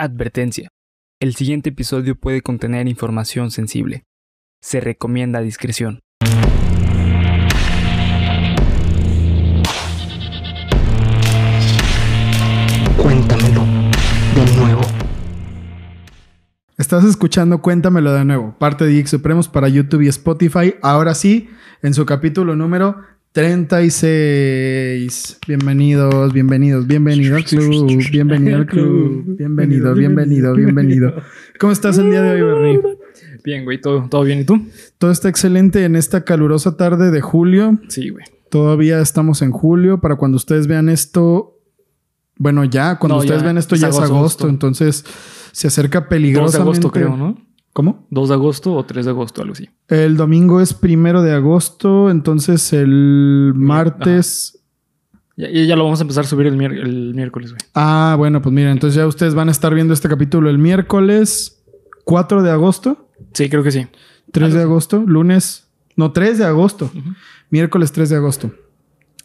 Advertencia. El siguiente episodio puede contener información sensible. Se recomienda discreción. Cuéntamelo de nuevo. Estás escuchando Cuéntamelo de nuevo, parte de Geek Supremos para YouTube y Spotify. Ahora sí, en su capítulo número 36. Bienvenidos, bienvenidos, bienvenido al club, bienvenido al club, bienvenido, bienvenido, bienvenido. ¿Cómo estás el día de hoy, Bernie? Bien, güey, ¿todo, todo bien. ¿Y tú? Todo está excelente en esta calurosa tarde de julio. Sí, güey. Todavía estamos en julio. Para cuando ustedes vean esto, bueno, ya, cuando No, ustedes ya, vean esto es ya es agosto, entonces se acerca 2 peligrosamente. de agosto, creo, ¿no? ¿Cómo? 2 de agosto o 3 de agosto, algo así. El domingo es primero de agosto, entonces el martes. Ya, ya lo vamos a empezar a subir el, miércoles, güey. Ah, bueno, pues miren, entonces ya ustedes van a estar viendo este capítulo el miércoles 4 de agosto, Sí, creo que sí. 3 de Algo agosto, lunes, no, 3 de agosto, miércoles 3 de agosto.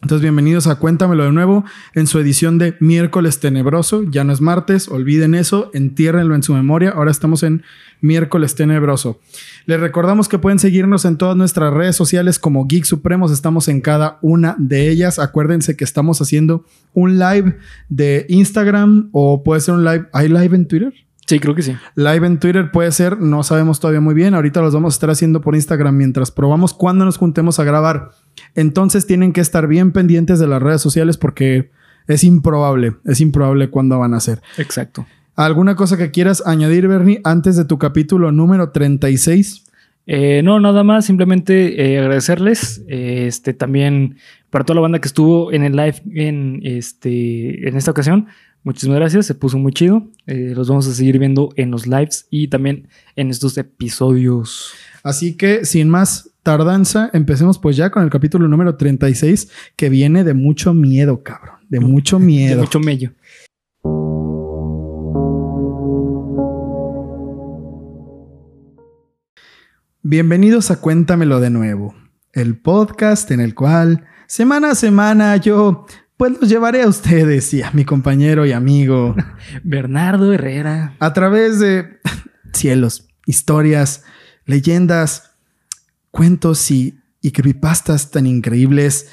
Entonces, bienvenidos a Cuéntamelo de nuevo en su edición de miércoles tenebroso. Ya no es martes, olviden eso, entiérrenlo en su memoria. Ahora estamos en miércoles tenebroso. Les recordamos que pueden seguirnos en todas nuestras redes sociales como Geek Supremos. Estamos en cada una de ellas. Acuérdense que estamos haciendo un live de Instagram o puede ser un live. ¿Hay live en Twitter? Sí, creo que sí. Live en Twitter puede ser, no sabemos todavía muy bien. Ahorita los vamos a estar haciendo por Instagram mientras probamos cuándo nos juntemos a grabar. Entonces tienen que estar bien pendientes de las redes sociales porque es improbable, es improbable cuándo van a ser. Exacto. ¿Alguna cosa que quieras añadir, Bernie, antes de tu capítulo número 36? Eh, no, nada más, simplemente eh, agradecerles. eh, este también para toda la banda que estuvo en el live en, este, en esta ocasión. Muchísimas gracias, se puso muy chido. Eh, los vamos a seguir viendo en los lives y también en estos episodios. Así que, sin más tardanza, empecemos pues ya con el capítulo número 36, que viene de mucho miedo, cabrón. De mucho De miedo. mucho mello. Bienvenidos a Cuéntamelo de nuevo, el podcast en el cual semana a semana yo pues los llevaré a ustedes y a mi compañero y amigo Bernardo Herrera. a través de cielos, historias, leyendas, cuentos y, y creepypastas tan increíbles.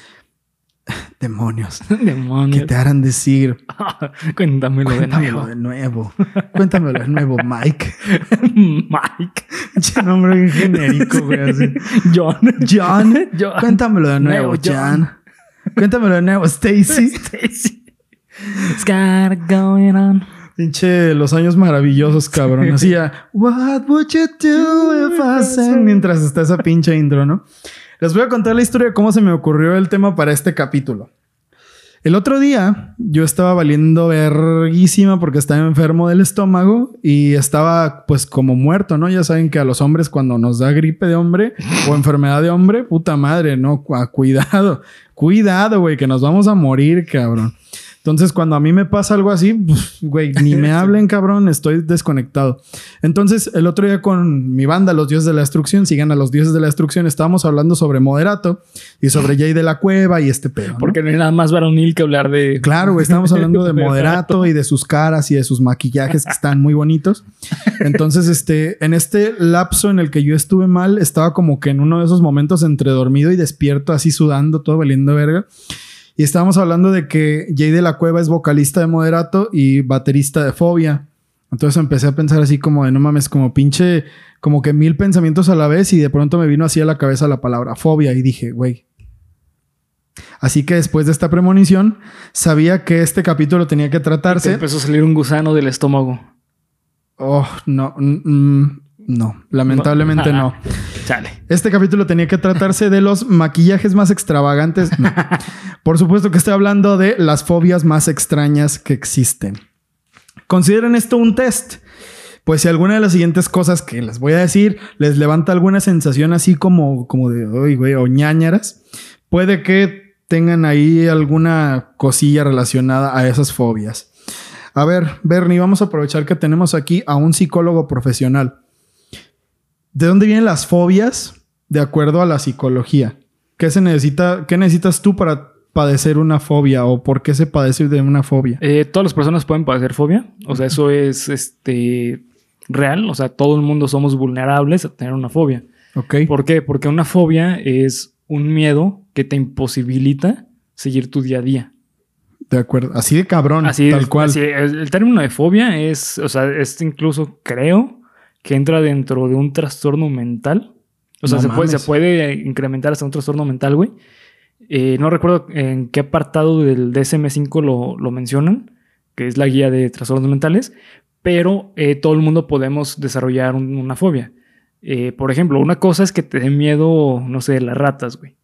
Demonios, Demonios. que te harán decir, Cuéntamelo de cuéntamelo nuevo. de nuevo, cuéntamelo de nuevo, Mike. Mike. Nombre bien genérico, güey, así. John. John, John. cuéntamelo de nuevo, Nuevo John. John. Cuéntamelo de nuevo, Stacy. Stacy. It's got going on. Pinche los años maravillosos, cabrón. Así ya, What would you do if I sang? Mientras está esa pinche intro, ¿no? Les voy a contar la historia de cómo se me ocurrió el tema para este capítulo. El otro día yo estaba valiendo verguísima porque estaba enfermo del estómago y estaba pues como muerto, ¿no? Ya saben que a los hombres cuando nos da gripe de hombre o enfermedad de hombre, puta madre, ¿no? Cu- Cuidado, cuidado, güey, que nos vamos a morir, cabrón. Entonces, cuando a mí me pasa algo así, pf, güey, ni me hablen, cabrón, estoy desconectado. Entonces, el otro día con mi banda, Los Dioses de la Destrucción, sigan a los Dioses de la Destrucción, estábamos hablando sobre Moderato y sobre Jay de la Cueva y este pedo. ¿no? Porque no hay nada más varonil que hablar de. Claro, güey, estábamos hablando de Moderato y de sus caras y de sus maquillajes que están muy bonitos. Entonces, este, en este lapso en el que yo estuve mal, estaba como que en uno de esos momentos entre dormido y despierto, así sudando, todo valiendo verga. Y estábamos hablando de que Jay de la Cueva es vocalista de Moderato y baterista de Fobia. Entonces empecé a pensar así como de no mames, como pinche, como que mil pensamientos a la vez y de pronto me vino así a la cabeza la palabra fobia y dije, güey. Así que después de esta premonición, sabía que este capítulo tenía que Te tratarse. empezó a salir un gusano del estómago. Oh, no, mm, mm, no, lamentablemente no. Chale. Este capítulo tenía que tratarse de los maquillajes más extravagantes. No. Por supuesto que estoy hablando de las fobias más extrañas que existen. Consideren esto un test. Pues si alguna de las siguientes cosas que les voy a decir les levanta alguna sensación así como, como de, "Ay, güey, o ñañaras, puede que tengan ahí alguna cosilla relacionada a esas fobias. A ver, Bernie, vamos a aprovechar que tenemos aquí a un psicólogo profesional. ¿De dónde vienen las fobias de acuerdo a la psicología? ¿Qué se necesita? ¿Qué necesitas tú para padecer una fobia o por qué se padece de una fobia? Eh, todas las personas pueden padecer fobia. O sea, eso es este real. O sea, todo el mundo somos vulnerables a tener una fobia. Ok. ¿Por qué? Porque una fobia es un miedo que te imposibilita seguir tu día a día. De acuerdo. Así de cabrón, Así tal cual. así es. el término de fobia es, o sea, es incluso, creo, que entra dentro de un trastorno mental. O sea, No se, puede, se puede incrementar hasta un trastorno mental, güey. Eh, no recuerdo en qué apartado del DSM-5 lo, lo mencionan, que es la guía de trastornos mentales, pero eh, todo el mundo podemos desarrollar un- una fobia. Eh, por ejemplo, una cosa es que te dé miedo, no sé, las ratas, güey.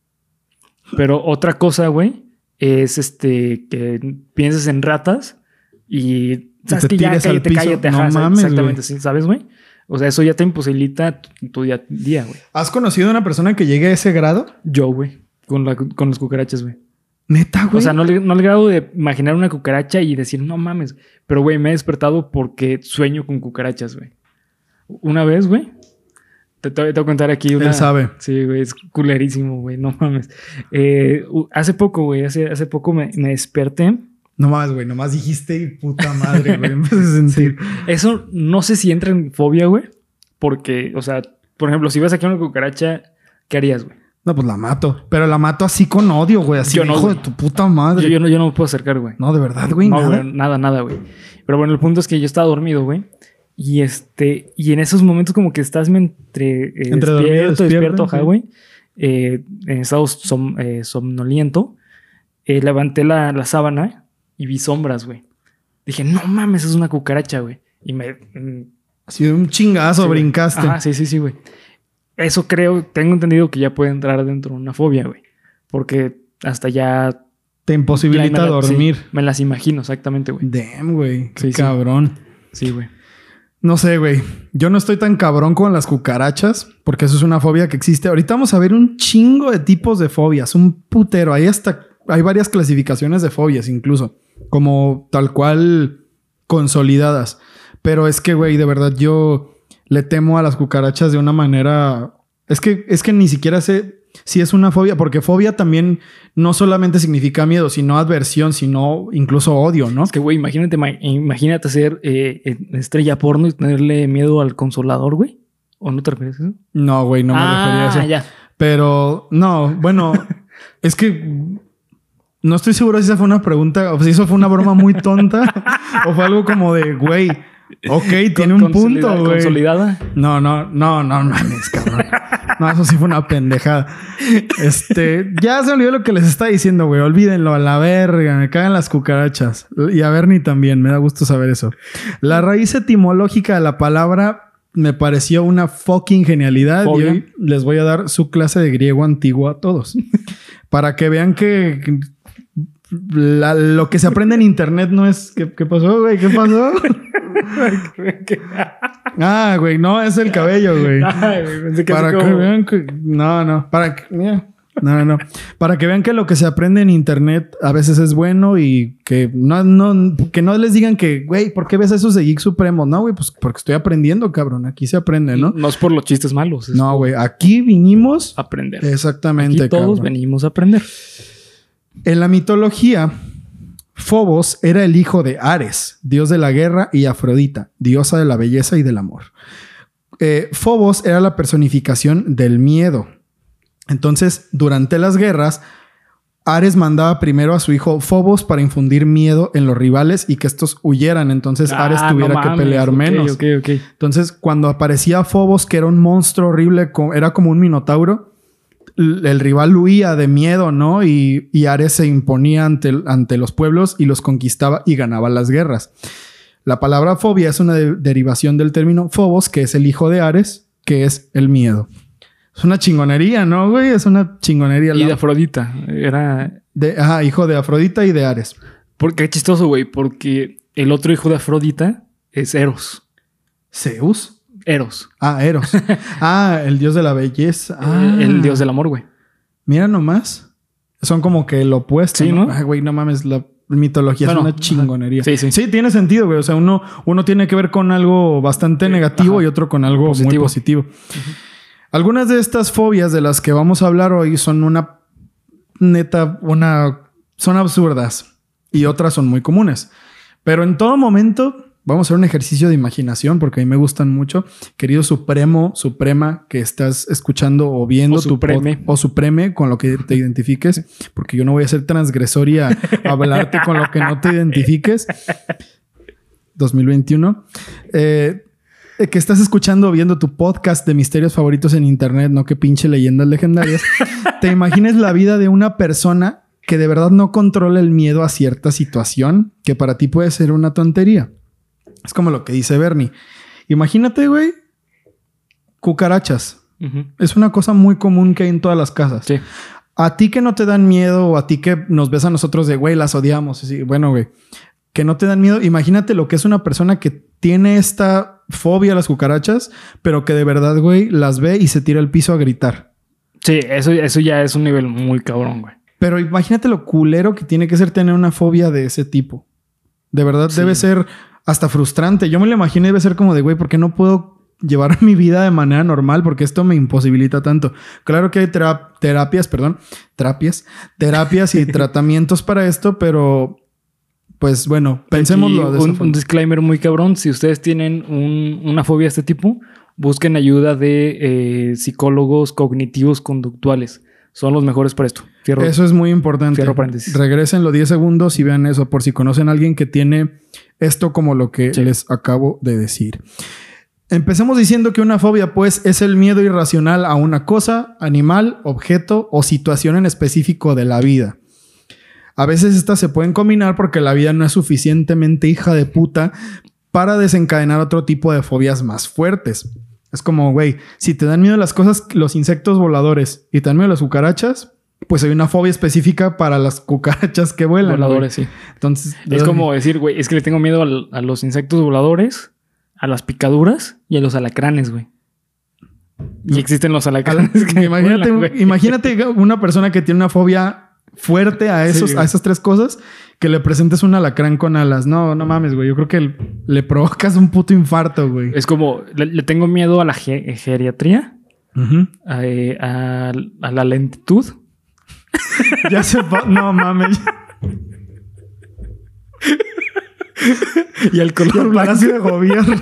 Pero otra cosa, güey, es este que pienses en ratas y sabes te que ya cállate, piso. cállate, No ajá, mames, exactamente, sí, ¿sabes, güey? O sea, eso ya te imposibilita tu, tu día a día, güey. ¿Has conocido a una persona que llegue a ese grado? Yo, güey, con, la, con las cucarachas, güey. Neta, güey. O sea, no, no al grado de imaginar una cucaracha y decir, no mames. Pero, güey, me he despertado porque sueño con cucarachas, güey. Una vez, güey. Te, te voy a contar aquí una. Él sabe. Sí, güey, es culerísimo, güey, no mames. Eh, hace poco, güey, hace, hace poco me, me desperté. No mames, güey. Nomás dijiste y puta madre, güey. Me hace sentir. Eso no sé si entra en fobia, güey. Porque, o sea, por ejemplo, si ves aquí una cucaracha, ¿qué harías, güey? No, pues la mato. Pero la mato así con odio, güey. Así, Yo no, hijo güey. de tu puta madre. Yo, yo no, yo no me puedo acercar, güey. No, de verdad, güey. No, nada. güey, nada, nada, güey. Pero bueno, el punto es que yo estaba dormido, güey. Y este, y en esos momentos como que estás entre, eh, Entre dormido, despierto, despierto, despierto, ajá, güey. Eh, en estado som- eh, somnoliento. Eh, levanté la, la sábana y vi sombras, güey. Dije, no mames, es una cucaracha, güey. Y me... mm, Así de un chingazo sí, brincaste. Ajá, sí, sí, sí, güey. Eso creo, tengo entendido que ya puede entrar dentro de una fobia, güey. Porque hasta ya... Te imposibilita me la- sí, dormir. me las imagino, exactamente, güey. Damn, güey. Qué sí. cabrón. Sí, güey. No sé, güey. Yo no estoy tan cabrón con las cucarachas, porque eso es una fobia que existe. Ahorita vamos a ver un chingo de tipos de fobias, un putero. Hay hasta, hay varias clasificaciones de fobias incluso, como tal cual consolidadas. Pero es que, güey, de verdad yo le temo a las cucarachas de una manera... Es que, es que ni siquiera sé si es una fobia, porque fobia también no solamente significa miedo, sino adversión, sino incluso odio, ¿no? Es que, güey, imagínate, ma- imagínate ser eh, estrella porno y tenerle miedo al consolador, güey. ¿O no te refieres a eso? No, güey, no me refería a eso. Ah, ya. Pero no, bueno, es que no estoy seguro si esa fue una pregunta o si eso fue una broma muy tonta o fue algo como de, güey, ok, tiene un punto, güey. Consolidada. No, no, no, no, no mames, cabrón. No, eso sí fue una pendejada. Este, ya se olvidó lo que les está diciendo, güey. Olvídenlo a la verga. Me cagan las cucarachas. Y a Bernie también. Me da gusto saber eso. La raíz etimológica de la palabra me pareció una fucking genialidad. Fobia. Y hoy les voy a dar su clase de griego antiguo a todos. Para que vean que la- lo que se aprende en internet no es. ¿Qué, qué pasó, güey? ¿Qué pasó? ah, güey, no, es el cabello, güey. Ay, güey, pensé que Para que vean que. No, no. Para que. mira. No, no. Para que vean que lo que se aprende en internet a veces es bueno y que no, no, que no les digan que, güey, ¿por qué ves esos de Geek Supremo? No, güey, pues porque estoy aprendiendo, cabrón. Aquí se aprende, ¿no? No es por los chistes malos. No, por güey. Aquí vinimos. Aprender. Exactamente, Aquí todos cabrón. venimos a aprender. En la mitología, Fobos era el hijo de Ares, dios de la guerra, y Afrodita, diosa de la belleza y del amor. Eh, Fobos era la personificación del miedo. Entonces, durante las guerras, Ares mandaba primero a su hijo Fobos para infundir miedo en los rivales y que estos huyeran. Entonces, Ares Ah, tuviera no que pelear menos. Entonces, cuando aparecía Fobos, que era un monstruo horrible, era como un minotauro, el rival huía de miedo, ¿no? Y, y Ares se imponía ante, ante los pueblos y los conquistaba y ganaba las guerras. La palabra fobia es una de- derivación del término Fobos, que es el hijo de Ares, que es el miedo. Es una chingonería, ¿no, güey? Es una chingonería. Y La- de Afrodita. Era. de- ajá, hijo de Afrodita y de Ares. Porque qué chistoso, güey. Porque el otro hijo de Afrodita es Eros. ¿Zeus? Eros. Ah, Eros. ah, el dios de la belleza. Ah. El dios del amor, güey. Mira nomás. Son como que el opuesto. Sí, ¿no? Ay, güey, no mames, la mitología Bueno, es una chingonería. Sí, sí. Sí, tiene sentido, güey. O sea, uno, uno tiene que ver con algo bastante negativo ajá. y otro con algo muy Positivo. positivo. Algunas de estas fobias de las que vamos a hablar hoy son una neta, una son absurdas y otras son muy comunes. Pero en todo momento vamos a hacer un ejercicio de imaginación porque a mí me gustan mucho. Querido Supremo, Suprema, que estás escuchando o viendo O tu Supreme. o Supreme con lo que te identifiques, porque yo no voy a ser transgresor y a hablarte con lo que no te identifiques. 2021. Eh, eh, que estás escuchando o viendo tu podcast de misterios favoritos en internet, no que pinche leyendas legendarias, te imagines la vida de una persona que de verdad no controla el miedo a cierta situación que para ti puede ser una tontería. Es como lo que dice Bernie. Imagínate, güey, cucarachas. Es una cosa muy común que hay en todas las casas. Sí. A ti que no te dan miedo o a ti que nos ves a nosotros de, güey, las odiamos. Así, bueno, güey, que no te dan miedo. Imagínate lo que es una persona que tiene esta fobia a las cucarachas, pero que de verdad, güey, las ve y se tira al piso a gritar. Sí, eso, eso ya es un nivel muy cabrón, güey. Pero imagínate lo culero que tiene que ser tener una fobia de ese tipo. De verdad Sí. debe ser hasta frustrante. Yo me lo imagino y debe ser como de, güey, ¿por qué no puedo llevar mi vida de manera normal? Porque esto me imposibilita tanto. Claro que hay tera- terapias, perdón, terapias, terapias y tratamientos para esto, pero pues bueno, pensémoslo esa un, disclaimer muy cabrón. Si ustedes tienen un- una fobia de este tipo, busquen ayuda de eh, psicólogos cognitivos conductuales. Son los mejores para esto. Fierro. Eso es muy importante. Regresen los 10 segundos y vean eso por si conocen a alguien que tiene esto como lo que Sí. les acabo de decir. Empecemos diciendo que una fobia, pues, es el miedo irracional a una cosa, animal, objeto o situación en específico de la vida. A veces estas se pueden combinar porque la vida no es suficientemente hija de puta para desencadenar otro tipo de fobias más fuertes. Es como, güey, si te dan miedo las cosas, los insectos voladores y te dan miedo las cucarachas, pues hay una fobia específica para las cucarachas que vuelan. güey. voladores, sí. Entonces, Es como decir, güey, es que le tengo miedo al- a los insectos voladores, a las picaduras y a los alacranes, güey. Y existen los alacranes. que imagínate, vuelan, imagínate una persona que tiene una fobia fuerte a, esos, Sí. a esas tres cosas, que le presentes un alacrán con alas. No, no mames, güey. Yo creo que le provocas un puto infarto, güey. Es como, le, le tengo miedo a la ge- geriatría, a, eh, a- a la lentitud. Ya se va. No mames. Y Y color el blanco. palacio de gobierno.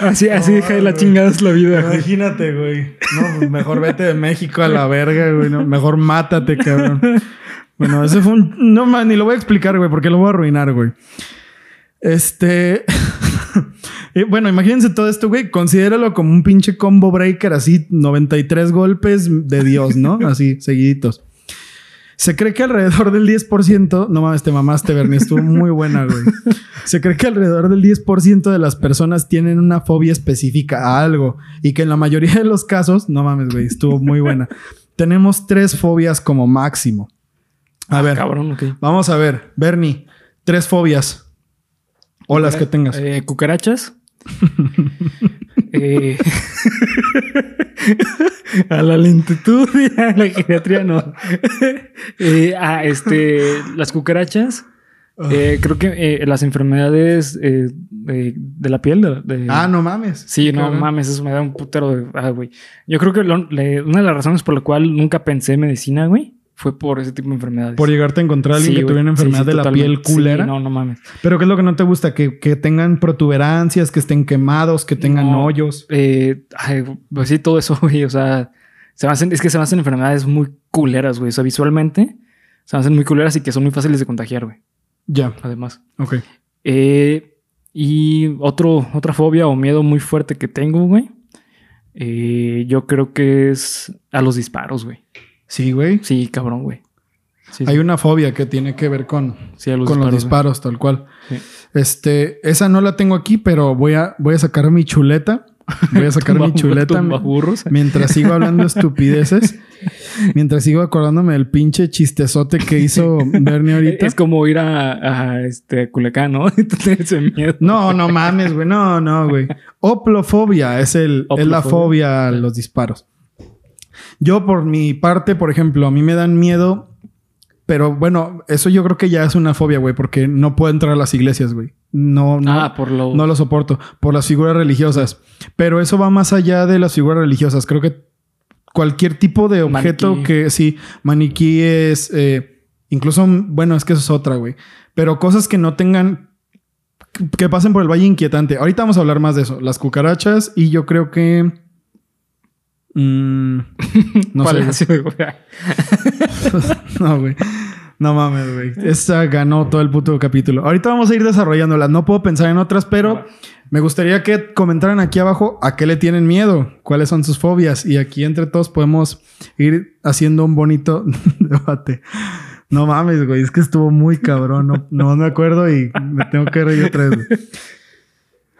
Así, así deja de la chingada es la vida. Imagínate, güey. No, pues mejor vete de México a la verga, güey. No, mejor mátate, cabrón. Bueno, ese fue un. No, man, ni lo voy a explicar, güey, porque lo voy a arruinar, güey. Este. Y bueno, imagínense todo esto, güey. Considéralo como un pinche combo breaker, así 93 golpes de Dios, ¿no? Así, seguiditos. Se cree que alrededor del 10%, no mames, te mamaste, Bernie, estuvo muy buena, güey. Se cree que alrededor del 10% de las personas tienen una fobia específica a algo y que en la mayoría de los casos, no mames, güey, estuvo muy buena. Tenemos tres fobias como máximo. A ver, Cabrón, ok. vamos a ver, Bernie, tres fobias o las que tengas. Eh, cucarachas. Eh, a la lentitud y a la geriatría, no. Eh, a este, las cucarachas. Eh, creo que eh, las enfermedades de, de la piel. De, de- Ah, no mames. Sí, no cabrón. mames, eso me da un putero de. Ah, güey. Yo creo que lo- le- una de las razones por la cual nunca pensé en medicina, güey, fue por ese tipo de enfermedades. Por llegarte a encontrar a alguien Sí, que tuviera una enfermedad sí, de la piel culera. Sí, no, no mames. Pero ¿qué es lo que no te gusta? Que, que tengan protuberancias, que estén quemados, que tengan No. hoyos. Eh, ay, pues sí, todo eso, güey. O sea, se me hacen, es que se me hacen enfermedades muy culeras, güey. O sea, visualmente se me hacen muy culeras y que son muy fáciles de contagiar, güey. Ya, Además. ok. Eh, y otro, otra fobia o miedo muy fuerte que tengo, güey. eh, yo creo que es a los disparos, güey. Sí, güey. Sí, cabrón, güey. Sí, Hay sí, una fobia que tiene que ver con, sí, los con los güey. disparos, tal cual. Este, esa no la tengo aquí, pero voy a, voy a sacar mi chuleta. Voy a sacar mi chuleta mientras sigo hablando estupideces. mientras sigo acordándome del pinche chistezote que hizo Bernie ahorita. Es como ir a, a, este, a Culiacán, ¿no? Ese miedo. No, no mames, güey. No, no, güey. Oplofobia es, el, es la Oplofobia. fobia a los disparos. Yo, por mi parte, por ejemplo, a mí me dan miedo, pero bueno, eso yo creo que ya es una fobia, güey, porque no puedo entrar a las iglesias, güey. No, no, Ah, por lo. no lo soporto, por las figuras religiosas. Pero eso va más allá de las figuras religiosas. Creo que cualquier tipo de objeto Maniquí. que, sí, maniquíes, eh, incluso, bueno, es que eso es otra, güey. Pero cosas que no tengan, que pasen por el valle inquietante. Ahorita vamos a hablar más de eso. Las cucarachas y yo creo que... mm, no sé. güey. No, güey. No mames, güey. Esta ganó todo el puto capítulo. Ahorita vamos a ir desarrollándola. No puedo pensar en otras, pero me gustaría que comentaran aquí abajo a qué le tienen miedo, cuáles son sus fobias. Y aquí entre todos podemos ir haciendo un bonito debate. No mames, güey. Es que estuvo muy cabrón. No, no me acuerdo y me tengo que reír otra vez.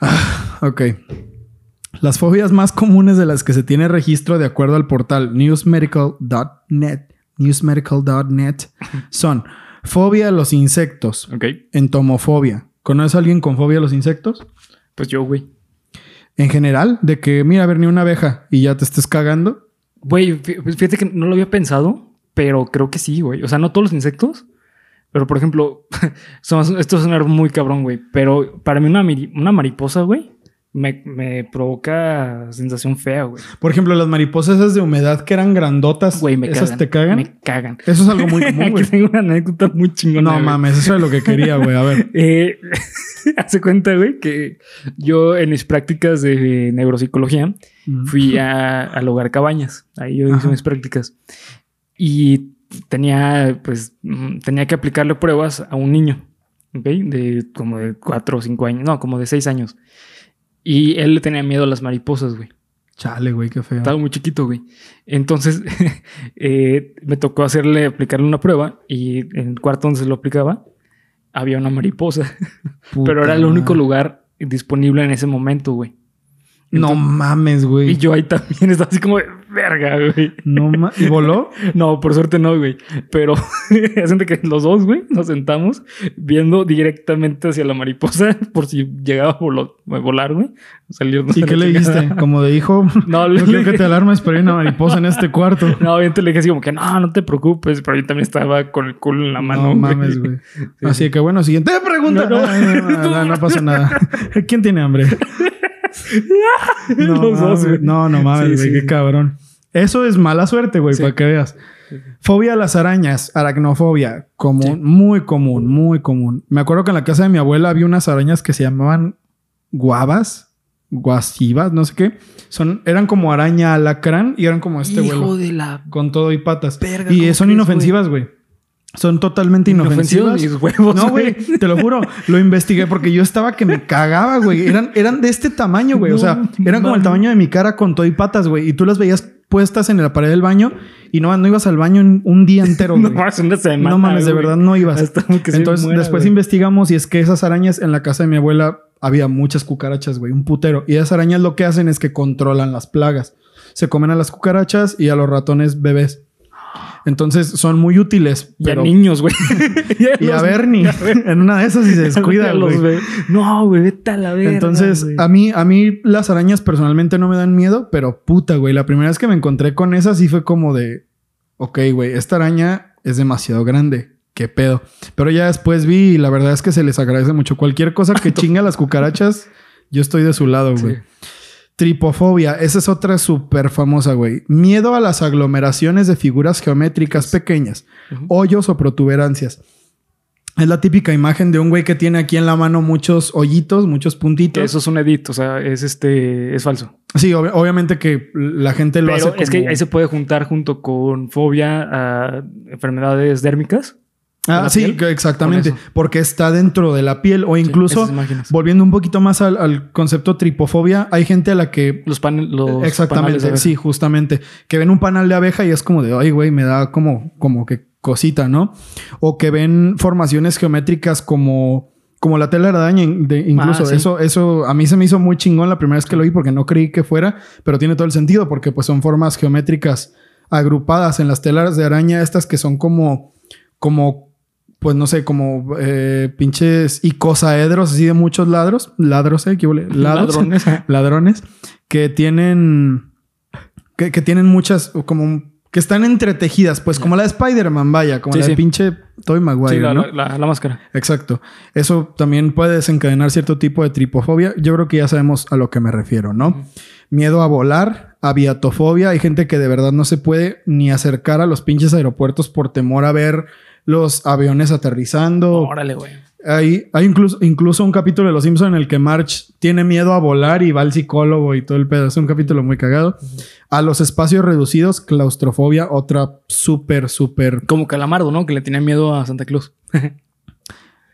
Ah, ok. Las fobias más comunes de las que se tiene registro de acuerdo al portal newsmedical.net newsmedical.net son fobia a los insectos, entomofobia. ¿Conoces a alguien con fobia a los insectos? Pues yo, güey. En general, de que mira a ver ni una abeja y ya te estés cagando. Güey, fí- fíjate que no lo había pensado, pero creo que sí, güey. O sea, no todos los insectos, pero por ejemplo, son- esto es un muy cabrón, güey. Pero para mí una, una mariposa, güey, me, me provoca sensación fea, güey. Por ejemplo, las mariposas esas de humedad que eran grandotas, Güey, me ¿esas cagan. te cagan? Me cagan. Eso es algo muy común, güey. tengo una anécdota muy chingona. No güey. mames, eso es lo que quería, güey. A ver. Eh, hace cuenta, güey, que yo en mis prácticas de neuropsicología fui a- al hogar Cabañas. Ahí yo hice Ajá. mis prácticas. Y tenía, pues, mm, tenía que aplicarle pruebas a un niño, ¿ok? De como de cuatro o cinco años, no, como de seis años. Y él le tenía miedo a las mariposas, güey. Chale, güey, qué feo. Estaba muy chiquito, güey. Entonces, eh, me tocó hacerle, aplicarle una prueba y en el cuarto donde se lo aplicaba, había una mariposa. Pero era el único lugar disponible en ese momento, güey. No mames, güey. Y yo ahí también estaba así como verga, güey. No ¿Y voló? No, por suerte no, güey. Pero hacen de que los dos, güey, nos sentamos viendo directamente hacia la mariposa por si llegaba a a volar, güey. Salirnos ¿Y qué le dijiste? Como de hijo, No, no quiero que te alarmes, pero hay una mariposa en este cuarto. No, obviamente le dije así como que no, no te preocupes, pero yo también estaba con el culo en la mano. no mames, güey. Así que bueno, siguiente pregunta. No, no. Ay, no, no, no, no pasa nada. ¿Quién tiene hambre? No, dos, güey. no, no mames, Sí, güey, sí, qué cabrón. Eso es mala suerte, güey, Sí. para que veas. Fobia a las arañas, aracnofobia, común, muy común, muy común. Me acuerdo que en la casa de mi abuela había unas arañas que se llamaban guavas, guasivas, no sé qué. Son, eran como araña alacrán y eran como este Hijo vuelo. de la Con todo y patas. Verga, y ¿cómo son inofensivas, güey. Son totalmente inofensivas. mis huevos. No, güey, te lo juro. Lo investigué porque yo estaba que me cagaba, güey. Eran, eran de este tamaño, güey. o sea, eran como el tamaño de mi cara con todo y patas, güey. Y tú las veías puestas en la pared del baño y no, no ibas al baño en un día entero, No güey. una semana. No mames, de verdad no ibas. Hasta Entonces, muera, después güey. investigamos y es que esas arañas en la casa de mi abuela había muchas cucarachas, güey, un putero. Y esas arañas lo que hacen es que controlan las plagas. Se comen a las cucarachas y a los ratones bebés. Entonces son muy útiles. Y a Pero... niños, güey. Y a Bernie. en una de esas y se descuida, güey. No, güey, vete a la verga. Entonces, a mí, a mí las arañas personalmente no me dan miedo, pero puta, güey. La primera vez que me encontré con esas sí fue como de, ok, güey, esta araña es demasiado grande. ¿Qué pedo? Pero ya después vi y la verdad es que se les agradece mucho. Cualquier cosa que chinga las cucarachas, yo estoy de su lado, güey. Sí. Tripofobia, esa es otra súper famosa, güey. Miedo a las aglomeraciones de figuras geométricas pequeñas, hoyos o protuberancias. Es la típica imagen de un güey que tiene aquí en la mano muchos hoyitos, muchos puntitos. Eso es un edit, o sea, es este, es falso. Sí, ob- obviamente que la gente lo Pero hace es que como- ahí se puede juntar junto con fobia a enfermedades dérmicas. Ah, sí, piel, exactamente. Porque está dentro de la piel. O incluso, volviendo un poquito más al, al concepto tripofobia, hay gente a la que Los paneles. Panales Exactamente, sí, justamente. Que ven un panal de abeja y es como de, ay, güey, me da como, como que cosita, ¿no? O que ven formaciones geométricas como, como la tela de araña, in- de- incluso. Ah, sí. Eso, eso a mí se me hizo muy chingón la primera vez que lo vi porque no creí que fuera, pero tiene todo el sentido porque pues son formas geométricas agrupadas en las telas de araña estas que son como, como, pues no sé, como eh, pinches icosaedros así de muchos ladros, ladros, eh. Ladros Ladrones. ladrones que tienen que, que tienen muchas como que están entretejidas, pues como la de Spider-Man, vaya, como Sí, la de sí. pinche Tobey Maguire, sí, la, ¿no? la- la- la máscara. Exacto. Eso también puede desencadenar cierto tipo de tripofobia. Yo creo que ya sabemos a lo que me refiero, ¿no? Miedo a volar, aviatofobia. Hay gente que de verdad no se puede ni acercar a los pinches aeropuertos por temor a ver los aviones aterrizando. Órale, güey. Hay, hay incluso, incluso un capítulo de Los Simpson en el que March tiene miedo a volar y va al psicólogo y todo el pedo. Es un capítulo muy cagado. A los espacios reducidos, claustrofobia, otra súper, súper. Como Calamardo, ¿no? Que le tenía miedo a Santa Claus.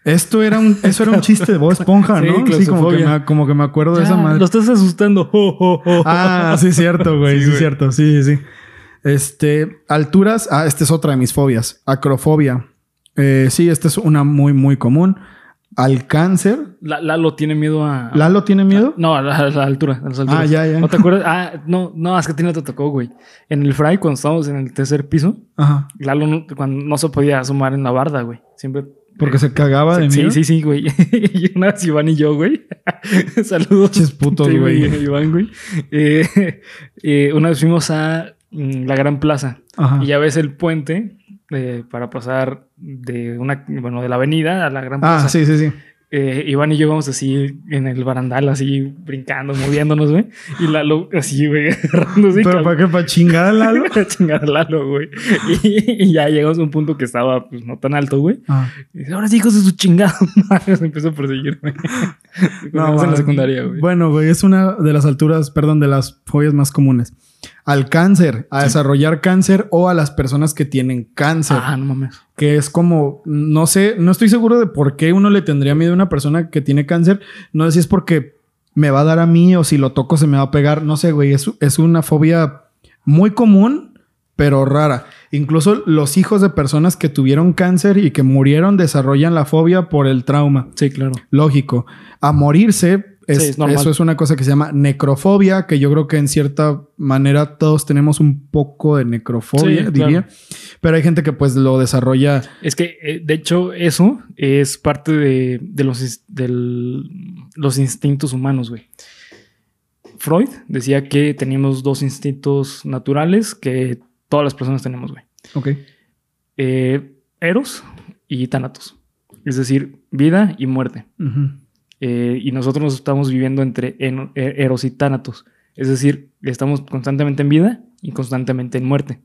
Esto era un, eso era un chiste de Bob Esponja, ¿no? Sí, como que, me, como que me acuerdo de esa madre. Lo estás asustando. Ah, sí, cierto, güey. Sí, Sí, güey. cierto. Sí, sí. Este, alturas. Ah, esta es otra de mis fobias. Acrofobia. Eh, sí, esta es una muy, muy común. Al cáncer. La- Lalo tiene miedo a. ¿Lalo tiene miedo? No, a la, a la altura. A las alturas. Ah, ya, ya. ¿No te acuerdas? Ah, no, no, es que a ti no te tocó, güey. En el fry, cuando estábamos en el tercer piso, Ajá. Lalo no, cuando no se podía asomar en la barda, güey. Siempre. Porque se cagaba de Sí, miedo. sí, sí, güey. y una vez Iván y yo, güey. Saludos. Pinches putos, Sí, güey. Iván, güey. Eh, eh, una vez fuimos a la Gran Plaza. Ajá. Y ya ves el puente eh, para pasar de una, bueno, de la avenida a la Gran Ah, Plaza. sí, sí, sí. Eh, Iván y yo íbamos así en el barandal, así brincando, moviéndonos, güey. Y Lalo así, güey, agarrándose. Pero para qué, para chingar a Lalo. Para chingar a Lalo, güey. Y, y ya llegamos a un punto que estaba, pues, no tan alto, güey. Ah. Y dice, ahora sí, hijos de su chingado madre. Se empezó a perseguir, güey. Íbamos en la secundaria, güey. Bueno, güey, es una de las alturas, perdón, de las fobias más comunes. Al cáncer, a desarrollar cáncer o a las personas que tienen cáncer. Ah, no mames. que es como, no sé, no estoy seguro de por qué uno le tendría miedo a una persona que tiene cáncer. No sé si es porque me va a dar a mí o si lo toco se me va a pegar. No sé, güey, es, es una fobia muy común, pero rara. Incluso los hijos de personas que tuvieron cáncer y que murieron desarrollan la fobia por el trauma. Sí, claro. Lógico. A morirse, es, Sí, es normal. eso es una cosa que se llama necrofobia, que yo creo que en cierta manera todos tenemos un poco de necrofobia, Sí, diría. claro. Pero hay gente que pues lo desarrolla Es que, eh, de hecho, eso es parte de, de los, del- los instintos humanos, güey. Freud decía que teníamos dos instintos naturales que todas las personas tenemos, güey. Ok. Eh, Eros y Thanatos. Es decir, vida y muerte. Ujú. Eh, y nosotros nos estamos viviendo entre en- e- Eros y Thanatos. Es decir, estamos constantemente en vida y constantemente en muerte.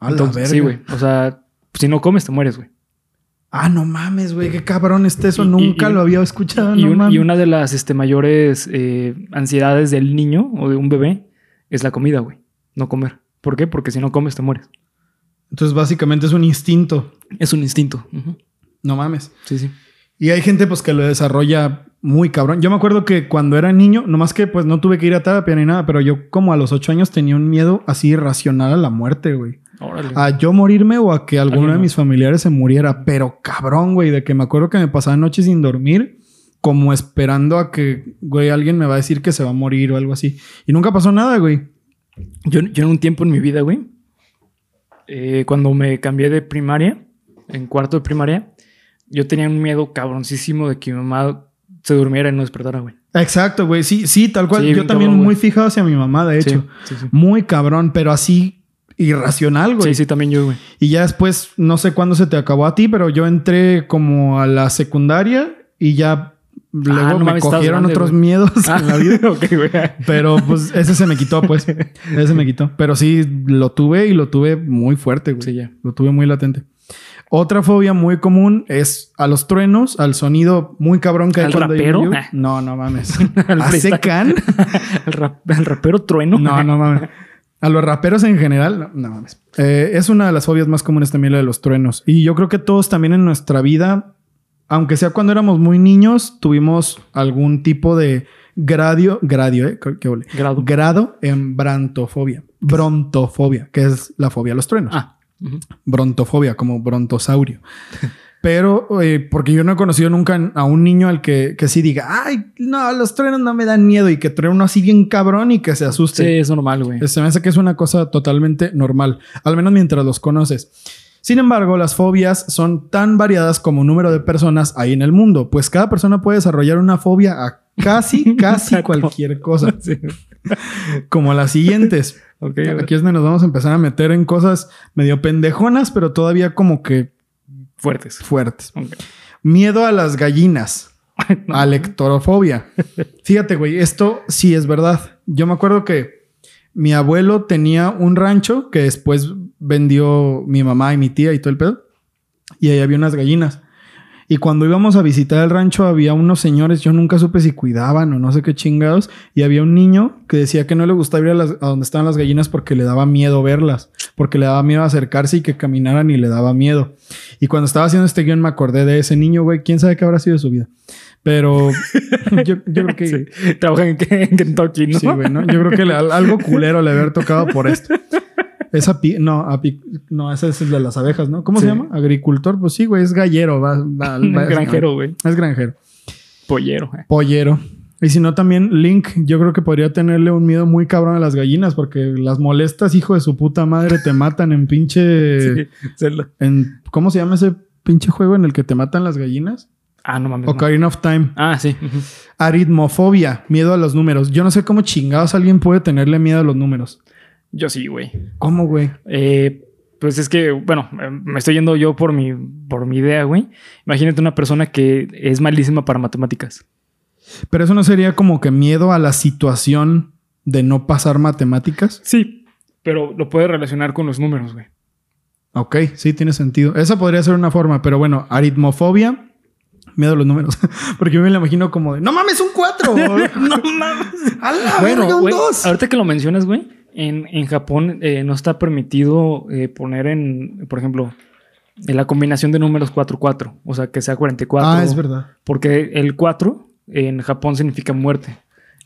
A la Entonces, sí, verga. güey. O sea, si no comes, te mueres, güey. Ah, no mames, güey. Qué cabrón está eso. Y- Nunca y- lo había escuchado. Y, no un- mames. y una de las este, mayores eh, ansiedades del niño o de un bebé es la comida, güey. No comer. ¿Por qué? Porque si no comes, te mueres. Entonces, básicamente es un instinto. Es un instinto. No mames. Sí, sí. Y hay gente pues que lo desarrolla muy cabrón. Yo me acuerdo que cuando era niño, nomás que pues no tuve que ir a terapia ni nada, pero yo como a los ocho años tenía un miedo así irracional a la muerte, güey. Órale. A yo morirme o a que alguno de mis familiares se muriera. Pero cabrón, güey, de que me acuerdo que me pasaba noches sin dormir, como esperando a que, güey, alguien me va a decir que se va a morir o algo así. Y nunca pasó nada, güey. Yo, yo en un tiempo en mi vida, güey, eh, cuando me cambié de primaria, en cuarto de primaria, yo tenía un miedo cabroncísimo de que mi mamá se durmiera y no despertara, güey. Exacto, güey. Sí, sí, tal cual. Sí, yo también cabrón, muy fijado hacia mi mamá, de hecho. Sí. Muy cabrón, pero así irracional, güey. Sí, sí, también yo, güey. Y ya después, no sé cuándo se te acabó a ti, pero yo entré como a la secundaria y ya luego Ah, no me cogieron grande, otros miedos Ah, en la vida. ok, güey. Pero pues ese se me quitó, pues. Ese se me quitó. Pero sí, lo tuve y lo tuve muy fuerte, güey. Sí, ya. Lo tuve muy latente. Otra fobia muy común es a los truenos, al sonido muy cabrón que hay ¿Al cuando rapero? Ah. No, no mames. Al ¿A freestyle. Secan? rap- el rapero trueno. No, no mames. A los raperos en general, no, no mames. Eh, es una de las fobias más comunes también la de los truenos. Y yo creo que todos también en nuestra vida, aunque sea cuando éramos muy niños, tuvimos algún tipo de gradio, gradio, ¿eh? ¿Qué? Grado. Grado en brontofobia. Brontofobia, que es la fobia a los truenos. Ah. Brontofobia, como brontosaurio. Pero eh, porque yo no he conocido nunca a un niño al que, que sí diga, ay, no, los truenos no me dan miedo y que truene uno así bien cabrón y que se asuste. Sí, es normal, güey. Se me hace que es una cosa totalmente normal, al menos mientras los conoces. Sin embargo, las fobias son tan variadas como número de personas hay en el mundo, pues cada persona puede desarrollar una fobia a Casi, casi cualquier cosa. Sí. Como las siguientes. Ok, a ver. Aquí es donde nos vamos a empezar a meter en cosas medio pendejonas, pero todavía como que Fuertes. fuertes. Miedo a las gallinas. Alectorofobia. Fíjate, güey, esto sí es verdad. Yo me acuerdo que mi abuelo tenía un rancho que después vendió mi mamá y mi tía y todo el pedo. Y ahí había unas gallinas. Y cuando íbamos a visitar el rancho había unos señores, yo nunca supe si cuidaban o no sé qué chingados, y había un niño que decía que no le gustaba ir a, las- a donde estaban las gallinas porque le daba miedo verlas, porque le daba miedo acercarse y que caminaran y le daba miedo. Y cuando estaba haciendo este guion me acordé de ese niño, güey, quién sabe qué habrá sido de su vida. Pero yo, yo creo que... Sí. Trabaja en, en Kentucky, ¿no? Sí, güey, ¿no? Yo creo que le- al- algo culero le haber tocado por esto. Esa pi no, api- no, ese es el de las abejas, ¿no? ¿Cómo se llama? Agricultor, pues sí, güey, es gallero, va, va- va- Granjero, güey. Es granjero. Pollero. eh. Pollero. Y si no, también Link, yo creo que podría tenerle un miedo muy cabrón a las gallinas, porque las molestas, hijo de su puta madre, te matan en pinche. Sí. En, ¿Cómo se llama ese pinche juego en el que te matan las gallinas? Ah, no mames. no. Ocarina of Time. Ah, sí. Aritmofobia, miedo a los números. Yo no sé cómo chingados alguien puede tenerle miedo a los números. Yo sí, güey. ¿Cómo, güey? Eh, pues es que, bueno, eh, me estoy yendo yo por mi, por mi idea, güey. Imagínate una persona que es malísima para matemáticas. Pero eso no sería como que miedo a la situación de no pasar matemáticas. Sí, pero lo puedes relacionar con los números, güey. Ok, sí, tiene sentido. Esa podría ser una forma, pero bueno, aritmofobia, miedo a los números. Porque yo me lo imagino como de, no mames, un 4. no mames. a la verga, Bueno, un güey, 2. ahorita que lo mencionas, güey, en, en Japón eh, no está permitido eh, poner en, por ejemplo, en la combinación de números 4-4, o sea, que sea 44. Ah, es verdad. Porque el 4 en Japón significa muerte.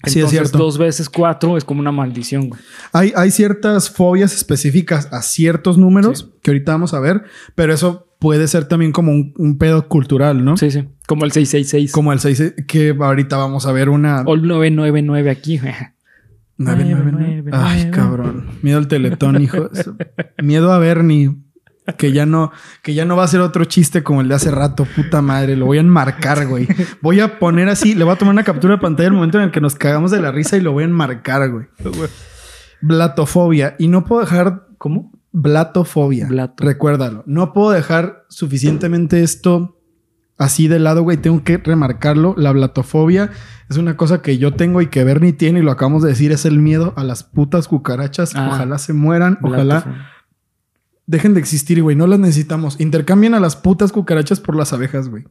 Sí, es Entonces, cierto. dos veces 4 es como una maldición, güey. Hay, hay ciertas fobias específicas a ciertos números Sí. que ahorita vamos a ver, pero eso puede ser también como un, un pedo cultural, ¿no? Sí, sí. Como el 666. Como el 6, que ahorita vamos a ver una... O el 999 aquí, güey. 999. nueve, Ay, cabrón. Miedo al teletón, hijo. Miedo a Bernie. Que ya no, que ya no va a ser otro chiste como el de hace rato, puta madre. Lo voy a enmarcar, güey. Voy a poner así, le voy a tomar una captura de pantalla el momento en el que nos cagamos de la risa y lo voy a enmarcar, güey. Blatofobia. Y no puedo dejar. ¿Cómo? Blatofobia. Blato. Recuérdalo. No puedo dejar suficientemente esto así de lado, güey. Tengo que remarcarlo. La blatofobia es una cosa que yo tengo y que Bernie tiene, y lo acabamos de decir, es el miedo a las putas cucarachas. Ah. Ojalá se mueran, ojalá dejen de existir, güey. No las necesitamos. Intercambien a las putas cucarachas por las abejas, güey.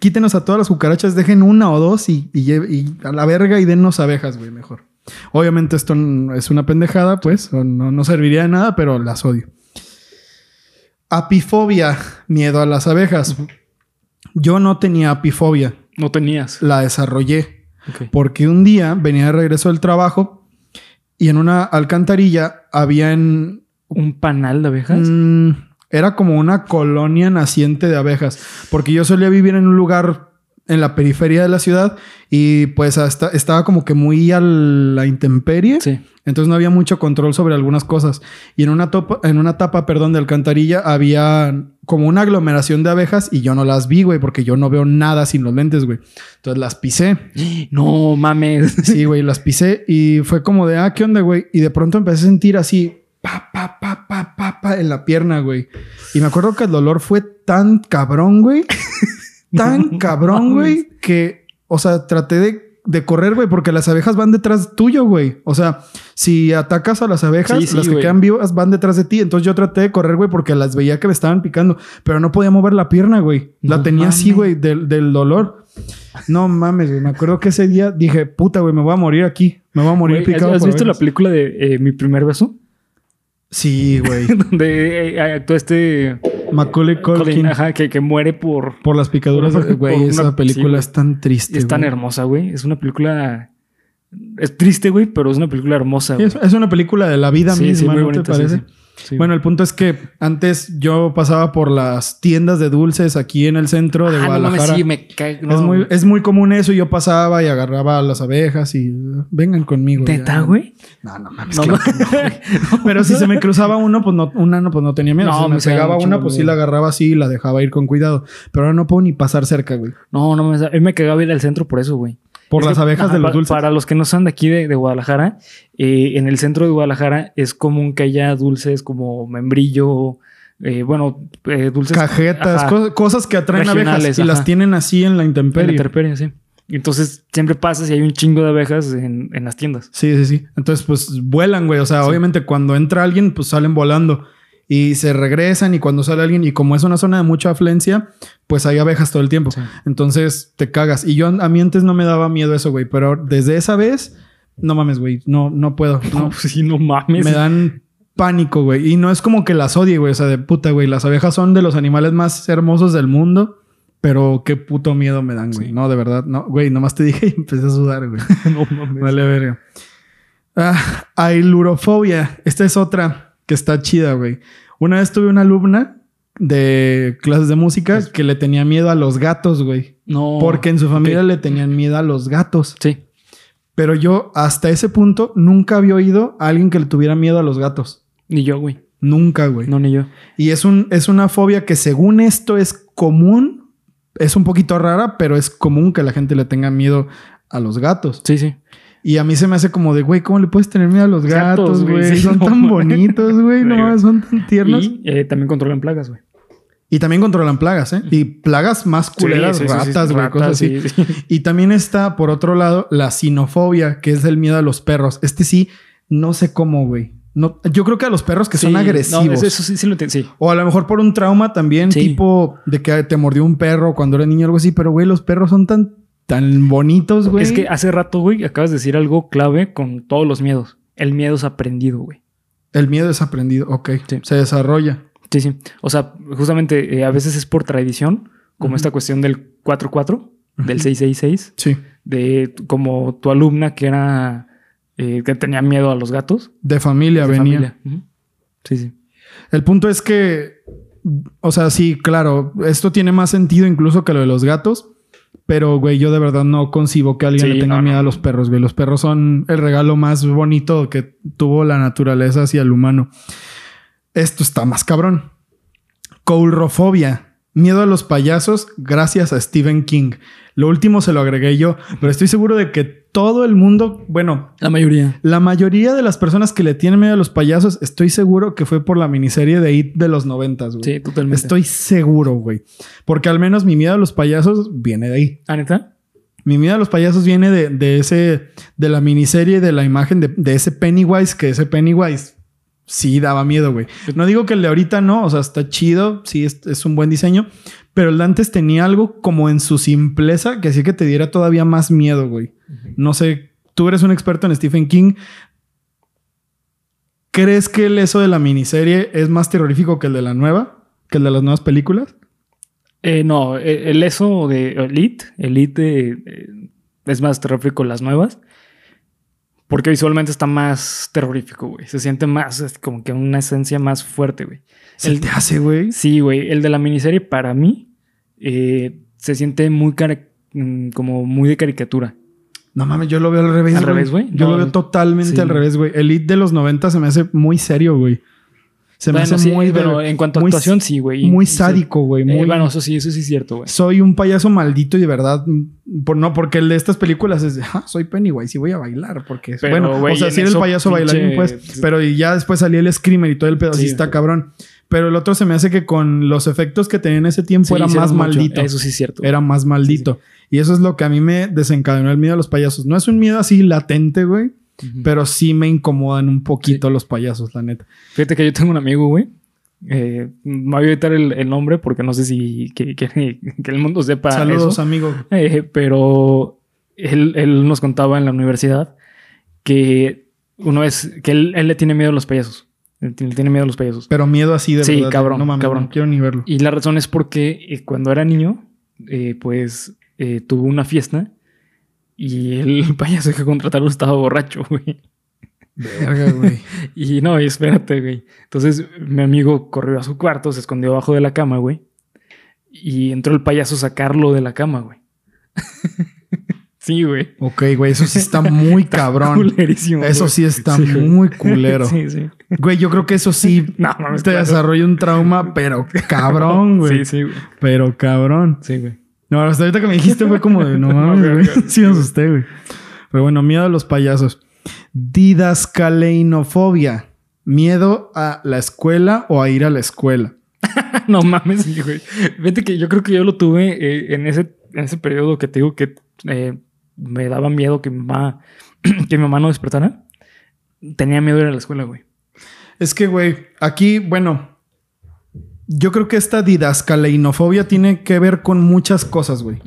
Quítenos a todas las cucarachas, dejen una o dos y, y lle- y a la verga y dennos abejas, güey, mejor. Obviamente esto es una pendejada, pues, no, no serviría de nada, pero las odio. Apifobia, miedo a las abejas. Yo no tenía apifobia, No tenías. la desarrollé. Porque un día venía de regreso del trabajo y en una alcantarilla había en... ¿Un panal de abejas? mm, era como una colonia naciente de abejas. Porque yo solía vivir en un lugar en la periferia de la ciudad y pues hasta, estaba como que muy a la intemperie. Sí. Entonces no había mucho control sobre algunas cosas. Y en una, topa, en una tapa, perdón, de alcantarilla había como una aglomeración de abejas y yo no las vi, güey, porque yo no veo nada sin los lentes, güey. Entonces las pisé. No mames. Sí, güey, las pisé y fue como de, ah, ¿qué onda, güey? Y de pronto empecé a sentir así, pa, pa, pa, pa, pa, pa, en la pierna, güey. Y me acuerdo que el dolor fue tan cabrón, güey. tan cabrón, güey, que, o sea, traté de, de correr, güey, porque las abejas van detrás tuyo, güey. O sea, si atacas a las abejas, Sí, sí, las que quedan vivas van detrás de ti. Entonces yo traté de correr, güey, porque las veía que me estaban picando, pero no podía mover la pierna, güey. La No tenía así, güey, del, del dolor. No mames, güey. Me acuerdo que ese día dije, puta, güey, me voy a morir aquí. Me voy a morir ¿Has, picado. has por visto la abejas". película de eh, Mi primer beso? Sí, güey. Donde eh, actúa este Macaulay Culkin. Colin, ajá, que, que muere por. Por las picaduras. Güey, esa película es tan triste. Es tan hermosa, güey. Es una película. Es triste, güey, pero es una película hermosa, Sí. Es, es una película de la vida Sí, misma, ¿no bonita, te parece? Sí. Bueno, el punto es que antes yo pasaba por las tiendas de dulces aquí en el centro de Ah, no Guadalajara. sí, me no, es, muy, es muy común eso. y Yo pasaba y agarraba a las abejas y uh, vengan conmigo. ¿Neta, ya. güey? No, no mames. No, claro no. no. Pero si se me cruzaba uno, pues no, una no, pues no tenía miedo. No, si me me pegaba una, pues sí la agarraba así y la dejaba ir con cuidado. Pero ahora no puedo ni pasar cerca, güey. No, no me. Me cagaba ir al centro por eso, güey. Por Es las que, abejas ajá, de los dulces. Para los que no son de aquí de, de Guadalajara, eh, en el centro de Guadalajara es común que haya dulces como membrillo, eh, bueno, eh, dulces. Cajetas, ajá, cosas, cosas que atraen abejas y las tienen así en la en la intemperie. intemperie, sí. Entonces siempre pasa si hay un chingo de abejas en, en las tiendas. Sí, sí, sí. Entonces, pues vuelan, güey. O sea, Sí. obviamente cuando entra alguien, pues salen volando y se regresan. Y cuando sale alguien, y como es una zona de mucha afluencia, pues hay abejas todo el tiempo. Sí. Entonces te cagas. Y yo, a mí antes no me daba miedo eso, güey. Pero desde esa vez, no mames, güey. No, no puedo. No. No, sí, no mames. me dan pánico, güey. Y no es como que las odie, güey. O sea, de puta, güey. Las abejas son de los animales más hermosos del mundo. Pero qué puto miedo me dan, güey. Sí. No, de verdad. No, güey, nomás te dije y empecé a sudar, güey. no mames. Vale, verga. Ah, ailurofobia. Esta es otra que está chida, güey. Una vez tuve una alumna de clases de música que le tenía miedo a los gatos, güey. No. Porque en su familia le tenían miedo a los gatos. Sí. Pero yo hasta ese punto nunca había oído a alguien que le tuviera miedo a los gatos. Ni yo, güey. Nunca, güey. No, ni yo. Y es, un, es una fobia que según esto es común. Es un poquito rara, pero es común que la gente le tenga miedo a los gatos. Sí, sí. Y a mí se me hace como de, güey, ¿cómo le puedes tener miedo a los Gatos, güey? son no tan bonitos, güey. No, son tan tiernos. Y, Y eh, también controlan plagas, güey. también controlan plagas, ¿eh? Y plagas más culeras, Sí, sí, ratas, güey, cosas así. sí, sí. Y también está, por otro lado, la sinofobia, que es el miedo a los perros. Este sí, no sé cómo, güey. No, yo creo que a los perros que son Sí, agresivos. No, eso, eso sí, sí lo entiendo. Sí. O a lo mejor por un trauma también, tipo de que te mordió un perro cuando eras niño o algo así. Pero, güey, los perros son tan, tan bonitos, güey. Es que hace rato, güey, acabas de decir algo clave con todos los miedos. El miedo es aprendido, güey. El miedo es aprendido. Ok. Sí. Se desarrolla. Sí, sí. O sea, justamente eh, a veces es por tradición, como esta cuestión del 4-4, del Ujú. 666, Sí. de como tu alumna que era, eh, que tenía miedo a los gatos. De familia de venía. familia. Sí, sí. El punto es que, o sea, sí, claro, esto tiene más sentido incluso que lo de los gatos. Pero, güey, yo de verdad no concibo que alguien Sí, le tenga no, miedo no. a los perros, güey. Los perros son el regalo más bonito que tuvo la naturaleza hacia el humano. Esto está más cabrón. Coulrofobia. Miedo a los payasos gracias a Stephen King. Lo último se lo agregué yo, pero estoy seguro de que todo el mundo, bueno, La mayoría. la mayoría de las personas que le tienen miedo a los payasos, estoy seguro que fue por la miniserie de It de los noventas, güey. Sí, totalmente. Estoy seguro, güey. Porque al menos mi miedo a los payasos viene de ahí. ¿Ah, neta? Mi miedo a los payasos viene de, de ese, de la miniserie, de la imagen de, de ese Pennywise, que ese Pennywise sí daba miedo, güey. No digo que el de ahorita no, o sea, está chido, sí, es, es un buen diseño, pero el de antes tenía algo como en su simpleza que hacía que te diera todavía más miedo, güey. No sé, tú eres un experto en Stephen King. ¿Crees que el eso de la miniserie es más terrorífico que el de la nueva? ¿Que el de las nuevas películas? Eh, no, eh, el eso de Elite, Elite eh, es más terrorífico las nuevas. Porque visualmente está más terrorífico, güey. Se siente más, es como que una esencia más fuerte, güey. ¿Se El- te hace, güey? Sí, güey. El de la miniserie, para mí, eh, se siente muy mm, como muy de caricatura. No mames, yo lo veo al revés. ¿Al revés, güey? Yo No, lo veo totalmente sí. al revés, güey. Elite de los 90 se me hace muy serio, güey. Se me hace sí, muy. pero de- en cuanto a muy- actuación, sí, güey. Muy sádico, güey. Eh, Muy, bueno, eso sí, eso sí es cierto, güey. Soy un payaso maldito y de verdad. Por, no, porque el de estas películas es de, ah, soy Pennywise y voy a bailar. Porque, Pero, bueno, o sea, si era el payaso pinche- bailarín, pues. Pero y ya después salía el screamer y todo el Sí. está cabrón. Pero el otro se me hace que con los efectos que tenía en ese tiempo Sí, era más mucho. maldito. Eso sí es cierto. Era más maldito. Y eso es lo que a mí me desencadenó el miedo a los payasos. No es un miedo así latente, güey. Ujú. Pero sí me incomodan un poquito los payasos, la neta. Fíjate que yo tengo un amigo, güey. Eh, me voy a evitar el, el nombre porque no sé si que, que- que el mundo sepa Saludos, eso. amigo. Eh, pero él, él nos contaba en la universidad que una vez que él, él le tiene miedo a los payasos. Él tiene, tiene miedo a los payasos. Pero miedo así de Sí, verdad. cabrón, No mames, cabrón. no quiero ni verlo. Y la razón es porque eh, cuando era niño, eh, pues eh, tuvo una fiesta y el payaso que contrataron estaba borracho, güey. Verga, güey. Y no, espérate, güey. Entonces mi amigo corrió a su cuarto, se escondió abajo de la cama, güey. Y entró el payaso a sacarlo de la cama, güey. sí, güey. ok, güey. Eso sí está muy cabrón. Culerísimo. Eso güey. sí está Sí, güey. muy culero. sí, sí. Güey, yo creo que eso sí No, mames, te claro. desarrolla un trauma, pero cabrón, güey. Sí, sí, güey. Pero cabrón. Sí, güey. No, hasta ahorita que me dijiste fue como de no mames, güey. Sí me asusté, güey. Pero bueno, miedo a los payasos. Didascaleinofobia. Miedo a la escuela o a ir a la escuela. no mames, güey. Vete que yo creo que yo lo tuve eh, en, ese, en ese periodo que te digo que eh, me daba miedo que mi mamá, que mi mamá no despertara. Tenía miedo de ir a la escuela, güey. Es que, güey, aquí, bueno, yo creo que esta didascaleinofobia tiene que ver con muchas cosas, güey.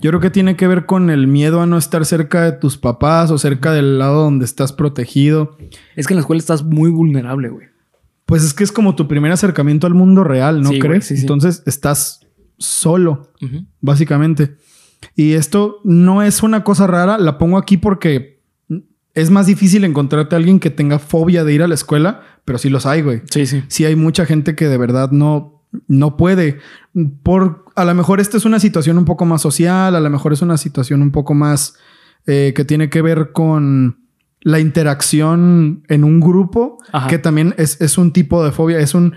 Yo creo que tiene que ver con el miedo a no estar cerca de tus papás o cerca del lado donde estás protegido. Es que en la escuela estás muy vulnerable, güey. Pues es que es como tu primer acercamiento al mundo real, ¿no Sí, crees? sí, sí. Entonces estás solo, básicamente. Y esto no es una cosa rara, la pongo aquí porque es más difícil encontrarte a alguien que tenga fobia de ir a la escuela, pero sí los hay, güey. Sí, sí. sí hay mucha gente que de verdad no, no puede. Por, a lo mejor esta es una situación un poco más social, a lo mejor es una situación un poco más eh, que tiene que ver con la interacción en un grupo, Ajá. que también es, es un tipo de fobia. Es un.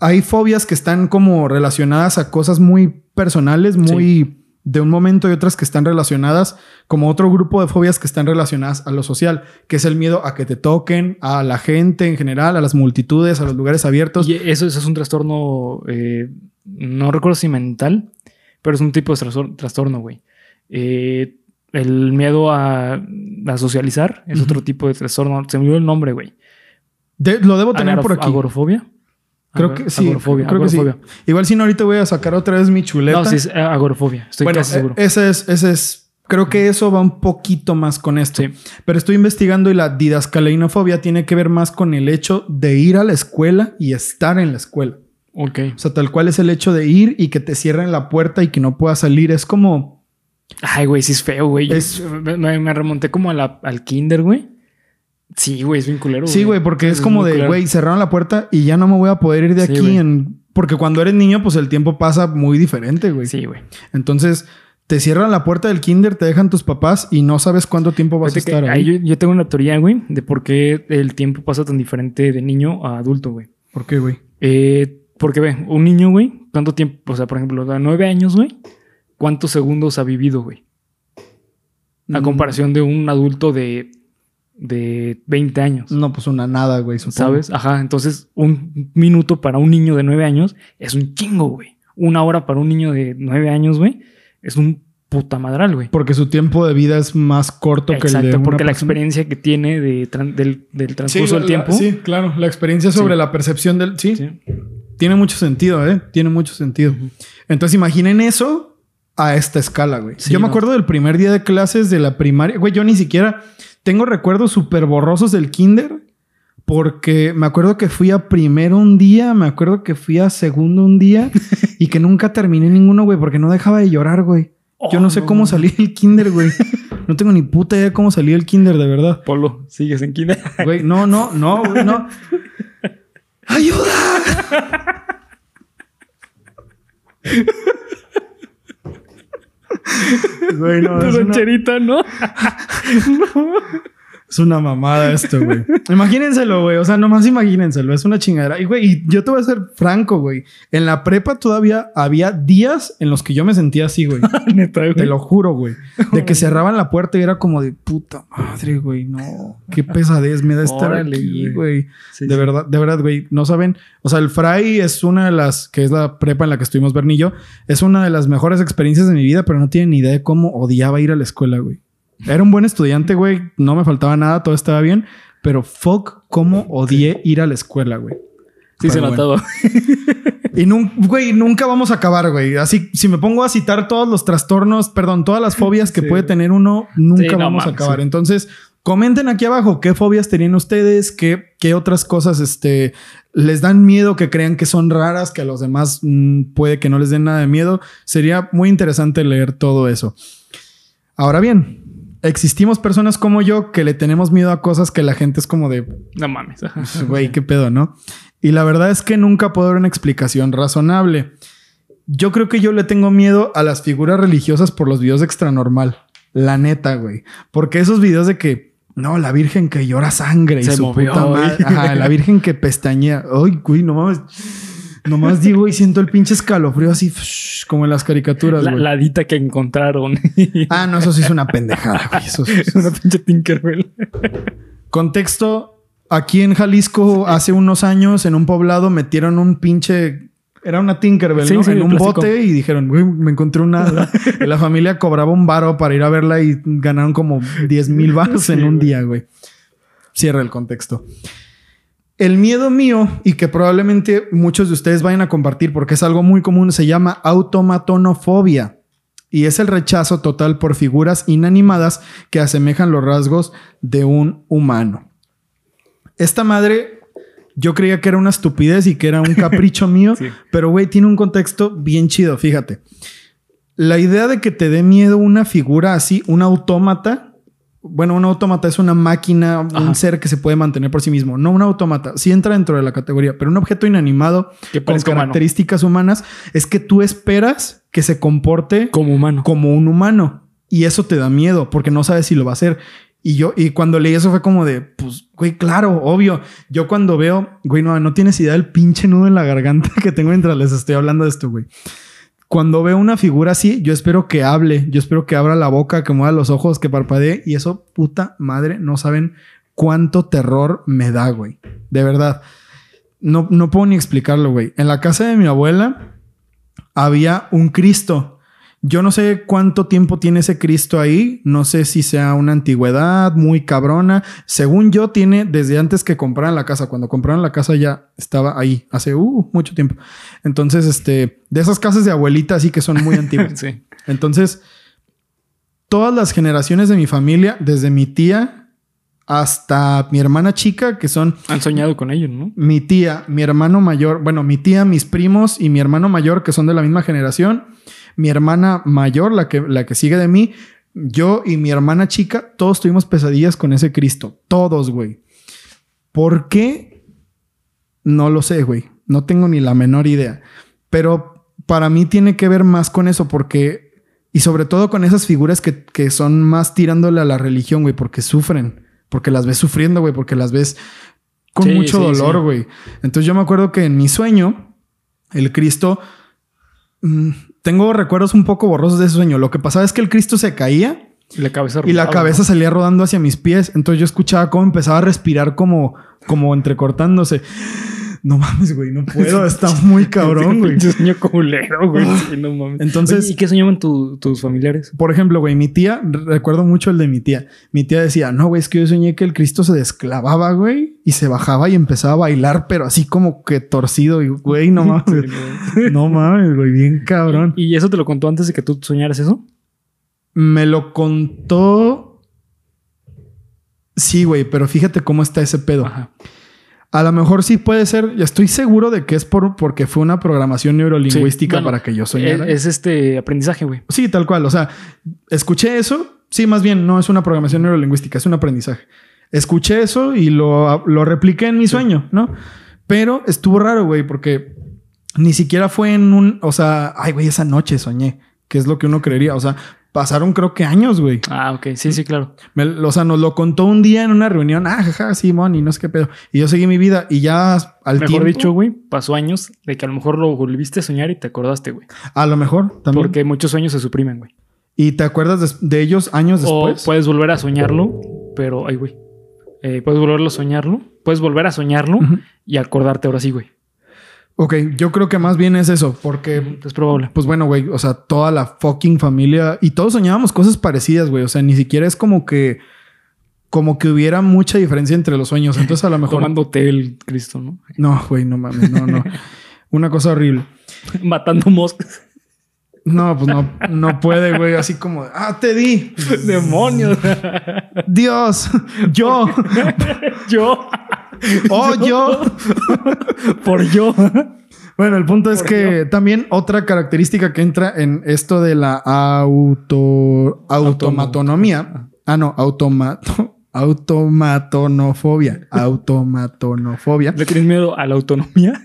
Hay fobias que están como relacionadas a cosas muy personales, muy de un momento y otras que están relacionadas, como otro grupo de fobias que están relacionadas a lo social, que es el miedo a que te toquen, a la gente en general, a las multitudes, a los lugares abiertos. Y eso, eso es un trastorno, eh, no recuerdo si mental, pero es un tipo de trastor- trastorno, güey. Eh, el miedo a, a socializar es otro tipo de trastorno. Se me olvidó el nombre, güey. De- lo debo tener Agorof- por aquí. ¿Agorofobia? Creo que sí. Agorofobia. creo que sí. agorofobia. Igual si no, ahorita voy a sacar otra vez mi chuleta. No, sí, es eh, agorofobia. Estoy bueno, casi seguro. eh, ese es, ese es. Creo que eso va un poquito más con esto. Sí. Pero estoy investigando y la didascaleinofobia tiene que ver más con el hecho de ir a la escuela y estar en la escuela. Ok. O sea, tal cual es el hecho de ir y que te cierren la puerta y que no puedas salir. Es como. Ay, güey, sí es feo, güey. Es- me- me remonté como a la- al kinder, güey. Sí, güey, es bien culero. Sí, güey, porque es, como muy de, güey, cerraron la puerta y ya no me voy a poder ir de Sí, aquí. En... Porque cuando eres niño, pues el tiempo pasa muy diferente, güey. Sí, güey. Entonces, te cierran la puerta del kinder, te dejan tus papás y no sabes cuánto tiempo vas a Fíjate estar ahí ahí. yo, yo tengo una teoría, güey, de por qué el tiempo pasa tan diferente de niño a adulto, güey. ¿Por qué, güey? Eh, porque ve, un niño, güey, ¿cuánto tiempo? O sea, por ejemplo, a nueve años, güey, ¿cuántos segundos ha vivido, güey? A Mm, comparación de un adulto de, de 20 años. No, pues una nada, güey, supongo. ¿Sabes? Ajá, entonces un minuto para un niño de nueve años es un chingo, güey. Una hora para un niño de nueve años, güey, es un puta madral, güey. Porque su tiempo de vida es más corto que el de Exacto, porque la experiencia que tiene de tran- del, del transcurso Sí, del la- tiempo. Sí, claro. La experiencia sobre Sí. la percepción del... Sí, Sí. tiene mucho sentido, ¿eh? Tiene mucho sentido. Entonces imaginen eso a esta escala, güey. Sí, yo me acuerdo del primer día de clases de la primaria. Güey, yo ni siquiera tengo recuerdos súper borrosos del kinder. Porque me acuerdo que fui a primero un día, me acuerdo que fui a segundo un día y que nunca terminé ninguno, güey, porque no dejaba de llorar, güey. Yo Oh, no sé no cómo salí del kinder, güey. No tengo ni puta idea de cómo salí del kinder, de verdad. Polo, sigues en kinder. Güey, no, no, no, güey, no. ¡Ayuda! Güey, no, Tu una, rancherita, ¿no? es una mamada esto, güey. Imagínenselo, güey. O sea, nomás imagínenselo. Es una chingadera. Y, güey, y yo te voy a ser franco, güey. En la prepa todavía había días en los que yo me sentía así, güey. Neta, güey. Te lo juro, güey. De que cerraban la puerta y era como de puta madre, güey. No, qué pesadez me da estar Órale, aquí, güey. Sí, de sí. verdad, de verdad, güey. No saben. O sea, el Fray es una de las, que es la prepa en la que estuvimos Bernillo, es una de las mejores experiencias de mi vida, pero no tienen ni idea de cómo odiaba ir a la escuela, güey. Era un buen estudiante, güey. No me faltaba nada, todo estaba bien. Pero fuck, cómo odié ir a la escuela, güey. Sí, se Pero bueno. notaba. Y nun- güey, nunca vamos a acabar, güey. Así, si me pongo a citar todos los trastornos, perdón, todas las fobias que Sí. puede tener uno, nunca Sí, no vamos a acabar. sí. Entonces, comenten aquí abajo qué fobias tenían ustedes, qué, qué otras cosas este, les dan miedo, que crean que son raras, que a los demás mm, puede que no les den nada de miedo. Sería muy interesante leer todo eso. Ahora bien, existimos personas como yo que le tenemos miedo a cosas que la gente es como de, No mames. Ajá. Güey, qué pedo, ¿no? Y la verdad es que nunca puedo dar una explicación razonable. Yo creo que yo le tengo miedo a las figuras religiosas por los videos de extranormal. La neta, güey. Porque esos videos de que, no, la virgen que llora sangre y Se su movió, puta güey. madre. Ajá, la virgen que pestañea. Ay, güey, no mames. Nomás digo y siento el pinche escalofrío así, como en las caricaturas, La, güey. la hadita que encontraron. Ah, no, eso sí es una pendejada, güey. Eso sí es una pinche Tinkerbell. Contexto, aquí en Jalisco hace unos años en un poblado metieron un pinche... Era una Tinkerbell, Sí, ¿no? sí, en un plástico. bote y dijeron, güey, me encontré una... y la familia cobraba un varo para ir a verla y ganaron como 10 mil baros en un güey. día, güey. Cierra el contexto. El miedo mío y que probablemente muchos de ustedes vayan a compartir porque es algo muy común se llama automatonofobia y es el rechazo total por figuras inanimadas que asemejan los rasgos de un humano. Esta madre yo creía que era una estupidez y que era un capricho mío, Sí. pero güey, tiene un contexto bien chido, fíjate. La idea de que te dé miedo una figura así, un autómata, bueno, un autómata es una máquina, un ser que se puede mantener por sí mismo, no un autómata, sí entra dentro de la categoría, pero un objeto inanimado Que con humano. características humanas es que tú esperas que se comporte Como humano. como un humano y eso te da miedo porque no sabes si lo va a hacer. Y yo, y cuando leí eso fue como de, pues, güey, claro, obvio. Yo cuando veo, güey, no, no tienes idea del pinche nudo en la garganta que tengo mientras les estoy hablando de esto, güey. Cuando veo una figura así, yo espero que hable, yo espero que abra la boca, que mueva los ojos, que parpadee. Y eso, puta madre, no saben cuánto terror me da, güey. De verdad. No, no puedo ni explicarlo, güey. En la casa de mi abuela había un Cristo. Yo no sé cuánto tiempo tiene ese Cristo ahí. No sé si sea una antigüedad muy cabrona. Según yo, tiene desde antes que compraran la casa. Cuando compraron la casa ya estaba ahí hace uh, mucho tiempo. Entonces, este, de esas casas de abuelita así que son muy antiguas. Sí. Entonces, todas las generaciones de mi familia, desde mi tía hasta mi hermana chica, que son Han soñado con ellos, ¿no? mi tía, mi hermano mayor, bueno, mi tía, mis primos y mi hermano mayor, que son de la misma generación, mi hermana mayor, la que, la que sigue de mí, yo y mi hermana chica, todos tuvimos pesadillas con ese Cristo. Todos, güey. ¿Por qué? No lo sé, güey. No tengo ni la menor idea. Pero para mí tiene que ver más con eso, porque. Y sobre todo con esas figuras que, que son más tirándole a la religión, güey, porque sufren. Porque las ves sufriendo, güey, porque las ves con Sí, mucho sí, dolor, sí. güey. Entonces yo me acuerdo que en mi sueño, el Cristo. mm, tengo recuerdos un poco borrosos de ese sueño. Lo que pasaba es que el Cristo se caía Y la cabeza y la rodaba, cabeza ¿no? salía rodando hacia mis pies. Entonces yo escuchaba cómo empezaba a respirar como, como entrecortándose. No mames, güey, no puedo. Está muy cabrón, güey. Pinche sueño culero, güey. Sí, no mames. Entonces- Oye, ¿y qué soñaban tu- tus familiares? Por ejemplo, güey, mi tía, recuerdo mucho el de mi tía. Mi tía decía, no, güey, es que yo soñé que el Cristo se desclavaba, güey, y se bajaba y empezaba a bailar, pero así como que torcido. Y, güey, no mames. no mames, güey, bien cabrón. ¿Y eso te lo contó antes de que tú soñaras eso? Me lo contó. Sí, güey, pero fíjate cómo está ese pedo. Ajá. A lo mejor sí puede ser, ya estoy seguro de que es por, porque fue una programación neurolingüística Sí, bueno, para que yo soñara. Es, es este aprendizaje, güey. Sí, tal cual. O sea, escuché eso. Sí, más bien, no es una programación neurolingüística, es un aprendizaje. Escuché eso y lo, lo repliqué en mi sueño, ¿no? Pero estuvo raro, güey, porque ni siquiera fue en un. O sea, ay, güey, esa noche soñé, que es lo que uno creería. O sea, pasaron creo que años, güey. Ah, ok. Sí, sí, claro. Me- o sea, nos lo contó un día en una reunión. Ah, jaja, Simón, y no sé qué pedo. Y yo seguí mi vida y ya al Mejor tiempo. dicho, güey, pasó años de que a lo mejor lo volviste a soñar y te acordaste, güey. A lo mejor también. Porque muchos sueños se suprimen, güey. Y te acuerdas de, ellos años O después. puedes volver a soñarlo, pero, ay, güey. Eh, puedes volverlo a soñarlo. Puedes volver a soñarlo y acordarte ahora sí, güey. Ok, yo creo que más bien es eso, porque, Es probable. pues bueno, güey, o sea, toda la fucking familia y todos soñábamos cosas parecidas, güey. O sea, ni siquiera es como que, como que hubiera mucha diferencia entre los sueños. Entonces, a lo mejor. Tomándote el Cristo, ¿no? No, güey, no mames, no, no. Una cosa horrible. Matando moscas. No, pues no, no puede, güey. Así como, ah, te di. Demonios. Dios, yo, yo. oh, yo. Por yo. Bueno, el punto es que también otra característica que entra en esto de la auto automatonomía. Ah, no, automato automatonofobia. Automatonofobia. ¿Le tienes miedo a la autonomía?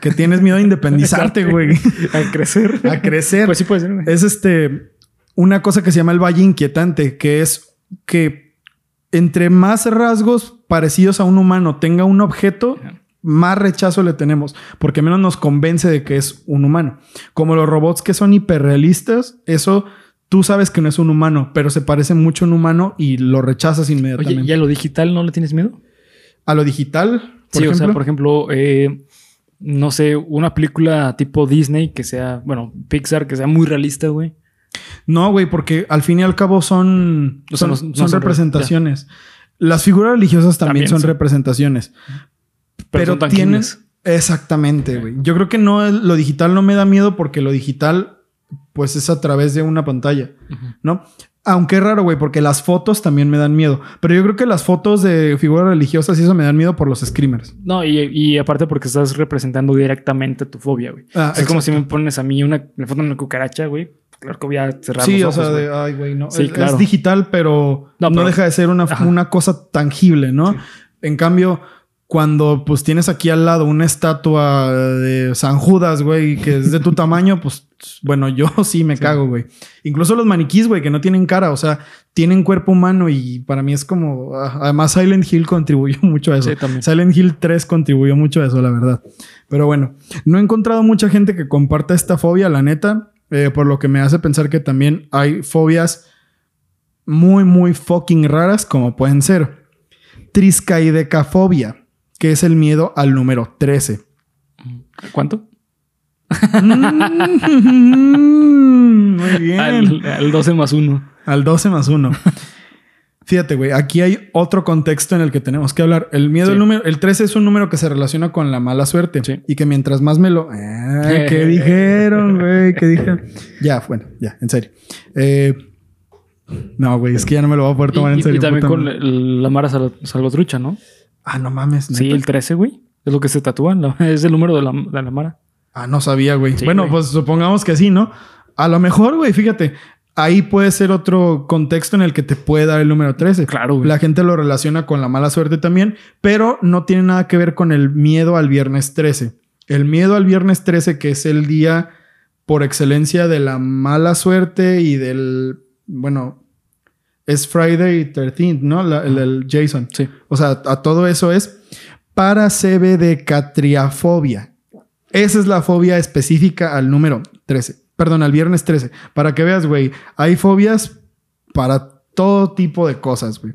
Que tienes miedo a independizarte, güey. A crecer. A crecer. Pues sí puede ser, güey. Es este una cosa que se llama el valle inquietante, que es que entre más rasgos parecidos a un humano tenga un objeto, más rechazo le tenemos, porque menos nos convence de que es un humano. Como los robots que son hiperrealistas, eso tú sabes que no es un humano, pero se parece mucho a un humano y lo rechazas inmediatamente. Oye, ¿y a lo digital no le tienes miedo? A lo digital, por sí, ejemplo. o sea, por ejemplo, eh, no sé, una película tipo Disney que sea, bueno, Pixar, que sea muy realista, güey. No, güey, porque al fin y al cabo son, O sea, son, no- son no son re- representaciones. Las figuras religiosas también, También son representaciones. Pero, tangibles. Exactamente, güey. Yo creo que no, lo digital no me da miedo porque lo digital, pues es a través de una pantalla. ¿no? Aunque es raro, güey, porque las fotos también me dan miedo. Pero yo creo que las fotos de figuras religiosas y eso me dan miedo por los screamers. No, y, y aparte porque estás representando directamente tu fobia, güey. Ah, es como si me pones a mí una, me foto de una cucaracha, güey. Claro que voy a cerrar Sí, los o ojos, sea, güey. de, ay, güey, no. Sí, es, claro. es digital, pero No, deja de ser una, una cosa tangible, ¿no? Sí. En cambio, cuando pues tienes aquí al lado una estatua de San Judas, güey, que es de tu tamaño, pues bueno, yo sí me cago, güey. Incluso los maniquís, güey, que no tienen cara, o sea, tienen cuerpo humano y para mí es como... ah, Además, Silent Hill contribuyó mucho a eso. Sí, también. Silent Hill 3 contribuyó mucho a eso, la verdad. Pero bueno, no he encontrado mucha gente que comparta esta fobia, la neta, eh, por lo que me hace pensar que también hay fobias muy, muy fucking raras, como pueden ser triscaidecafobia, que es el miedo al número 13. ¿Cuánto? Mm, Muy bien. Al, al 12 más 1. Al 12 más 1. Fíjate, güey, aquí hay otro contexto en el que tenemos que hablar. El miedo Sí. al número, el 13 es un número que se relaciona con la mala suerte. Sí. Y que mientras más me lo. Ah, ¿Qué dijeron, güey? ¿Qué dijeron? Ya, bueno, ya, en serio. Eh, no, güey, es que ya no me lo voy a poder tomar y, en serio. y también puta con el- la Mara Sal- Salvatrucha, ¿no? Ah, no mames. Sí, el 13, güey. Es lo que se tatúa. la- es el número de la, de la Mara. Ah, no sabía, güey. Sí, bueno, güey. pues supongamos que sí, ¿no? A lo mejor, güey, fíjate, ahí puede ser otro contexto en el que te puede dar el número 13. Claro, güey. La gente lo relaciona con la mala suerte también, pero no tiene nada que ver con el miedo al viernes 13. El miedo al viernes 13, que es el día por excelencia de la mala suerte y del, bueno, es Friday 13th, ¿no? La- el del Jason. Sí. O sea, a todo eso es paracebedecatriafobia. Esa es la fobia específica al número 13. Perdón, al viernes 13. Para que veas, güey, hay fobias para todo tipo de cosas, güey.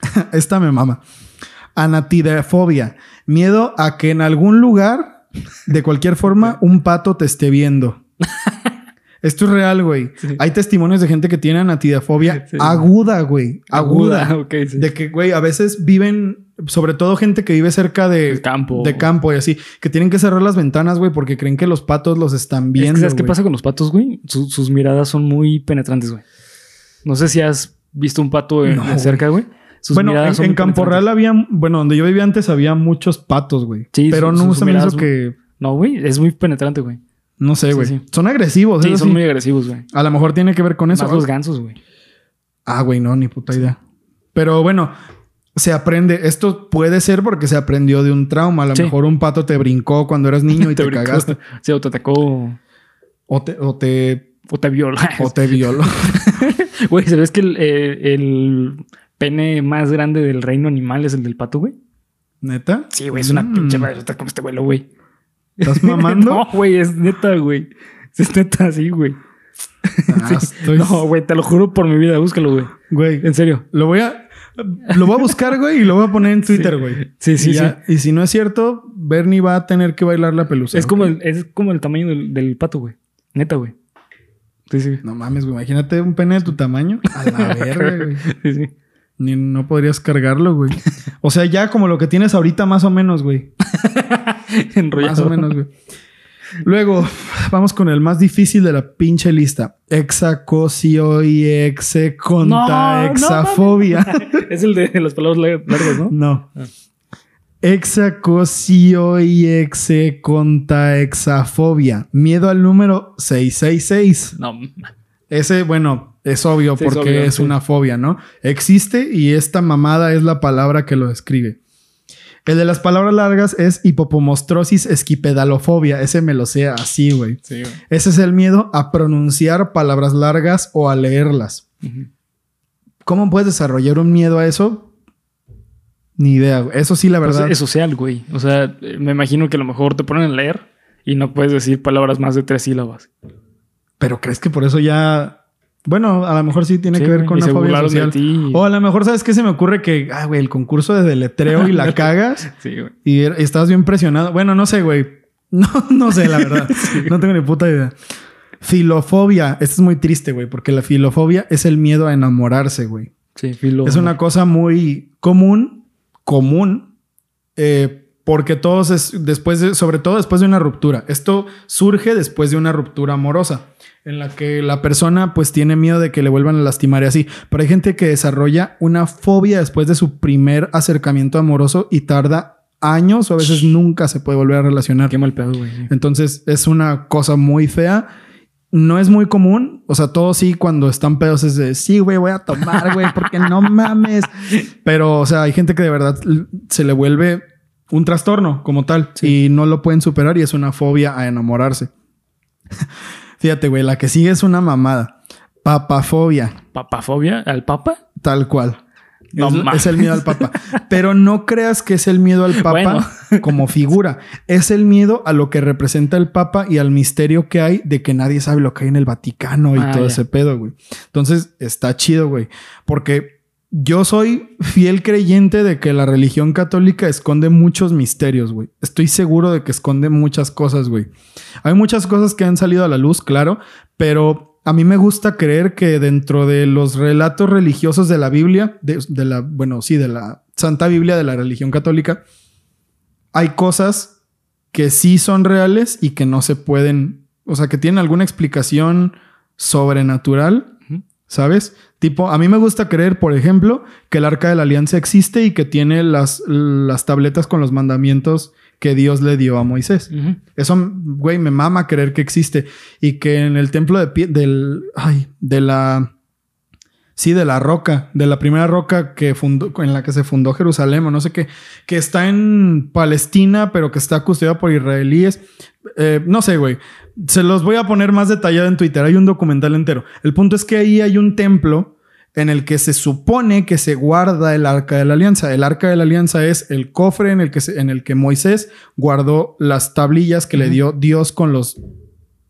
Esta me mama. Anatidefobia. Miedo a que en algún lugar, de cualquier forma, un pato te esté viendo. Esto es real, güey. Sí. Hay testimonios de gente que tiene anatidefobia Sí. aguda, güey. Aguda. ok, sí. De que, güey, a veces viven, sobre todo gente que vive cerca de El campo. de campo y así, que tienen que cerrar las ventanas, güey, porque creen que los patos los están Es viendo. que, ¿Sabes qué pasa con los patos, güey? Su- sus miradas son muy penetrantes, güey. No sé si has visto un pato de, No, de cerca, güey. Sus Bueno, miradas en, Campo Real había, bueno, donde yo vivía antes había muchos patos, güey. Sí, pero su- no se me hizo que, No, güey, es muy penetrante, güey. no sé, güey. sí. Son agresivos, Sí, son muy agresivos, güey. A lo mejor tiene que ver con eso. Más los gansos, güey. Ah, güey, no, ni puta idea. Pero bueno, se aprende. Esto puede ser porque se aprendió de un trauma. A lo Sí. mejor un pato te brincó cuando eras niño y te, brincó. cagaste. Sí, o te atacó O te, o te, o te viola. o te violó. Güey, ¿sabes que el, eh, el pene más grande del reino animal es el del pato, güey? ¿Neta? Sí, güey, es una Mm. pinche madre. Está como este vuelo, güey. ¿Estás mamando? no, güey, es neta, güey. Es neta, sí, güey. Ah, estoy- No, güey, te lo juro por mi vida, búscalo, güey. Güey, En serio. lo voy a... Lo voy a buscar, güey, y lo voy a poner en Twitter, güey. Sí, sí, y, ya- y si no es cierto, Bernie va a tener que bailar la pelusa. Es como el, es como el tamaño del, del pato, güey. Neta, güey. Sí, sí. No mames, güey. Imagínate un pene de tu tamaño. A la verga, güey. Sí, sí. Ni no podrías cargarlo, güey. O sea, ya como lo que tienes ahorita, más o menos, güey. Enrollado. Más o menos, güey. Luego, vamos con el más difícil de la pinche lista. Hexacosio y execonta No, no hexafobia. es el de las palabras lar- largas, ¿no? No. Ah. Hexacosio y execonta hexafobia. Miedo al número 666. No. Ese, bueno, es obvio Sí, es porque obvio, es sí. una fobia, ¿no? Existe y esta mamada es la palabra que lo describe. El de las palabras largas es hipopomostrosis esquipedalofobia. Ese me lo sé así, güey. Sí, güey. Ese es el miedo a pronunciar palabras largas o a leerlas. ¿Cómo puedes desarrollar un miedo a eso? Ni idea, güey. Eso sí, la Pues verdad. es social, güey. O sea, eh, me imagino que a lo mejor te ponen a leer y no puedes decir palabras más de tres sílabas. Pero crees que por eso ya. Bueno, a lo mejor sí tiene Sí, que ver con una fobia social. O a lo mejor, ¿sabes qué se me ocurre? Que, ah, güey, el concurso de deletreo y la cagas Sí, güey. y er- estás bien presionado. Bueno, no sé, güey. No, no sé, la verdad. No tengo ni puta idea. Filofobia. Esto es muy triste, güey, porque la filofobia es el miedo a enamorarse, güey. Sí, filo. Es una cosa muy común, común, eh, porque todos es después de, sobre todo después de una ruptura. Esto surge después de una ruptura amorosa, en la que la persona pues tiene miedo de que le vuelvan a lastimar y así. Pero hay gente que desarrolla una fobia después de su primer acercamiento amoroso y tarda años o a veces nunca se puede volver a relacionar. Qué mal pedo, güey. Entonces es una cosa muy fea. No es muy común. O sea, todos sí cuando están pedos es de sí, güey, voy a tomar, güey, porque no mames. Pero, o sea, hay gente que de verdad se le vuelve un trastorno como tal y no lo pueden superar y es una fobia a enamorarse. Fíjate, güey, la que sigue es una mamada. Papafobia, ¿Papafobia al papa? tal cual. No es, es el miedo al papa. Pero no creas que es el miedo al papa Bueno. como figura. Es el miedo a lo que representa el papa y al misterio que hay de que nadie sabe lo que hay en el Vaticano y Ah, todo ya. ese pedo, güey. Entonces está chido, güey. Porque yo soy fiel creyente de que la religión católica esconde muchos misterios, güey. Estoy seguro de que esconde muchas cosas, güey. Hay muchas cosas que han salido a la luz, claro, pero a mí me gusta creer que dentro de los relatos religiosos de la Biblia, de, de la, bueno, sí, de la Santa Biblia de la religión católica, hay cosas que sí son reales y que no se pueden, o sea, que tienen alguna explicación sobrenatural. ¿Sabes? Tipo, a mí me gusta creer, por ejemplo, que el arca de la alianza existe y que tiene las, las tabletas con los mandamientos que Dios le dio a Moisés. Eso, güey, me mama creer que existe. Y que en el templo de pie, del. Ay, de la. Sí, de la roca, de la primera roca que fundó, en la que se fundó Jerusalén, o no sé qué, que está en Palestina, pero que está custodiada por israelíes. Eh, no sé, güey. Se los voy a poner más detallado en Twitter. Hay un documental entero. El punto es que ahí hay un templo en el que se supone que se guarda el arca de la alianza. El arca de la alianza es el cofre en el que, se- en el que Moisés guardó las tablillas que le dio Dios con los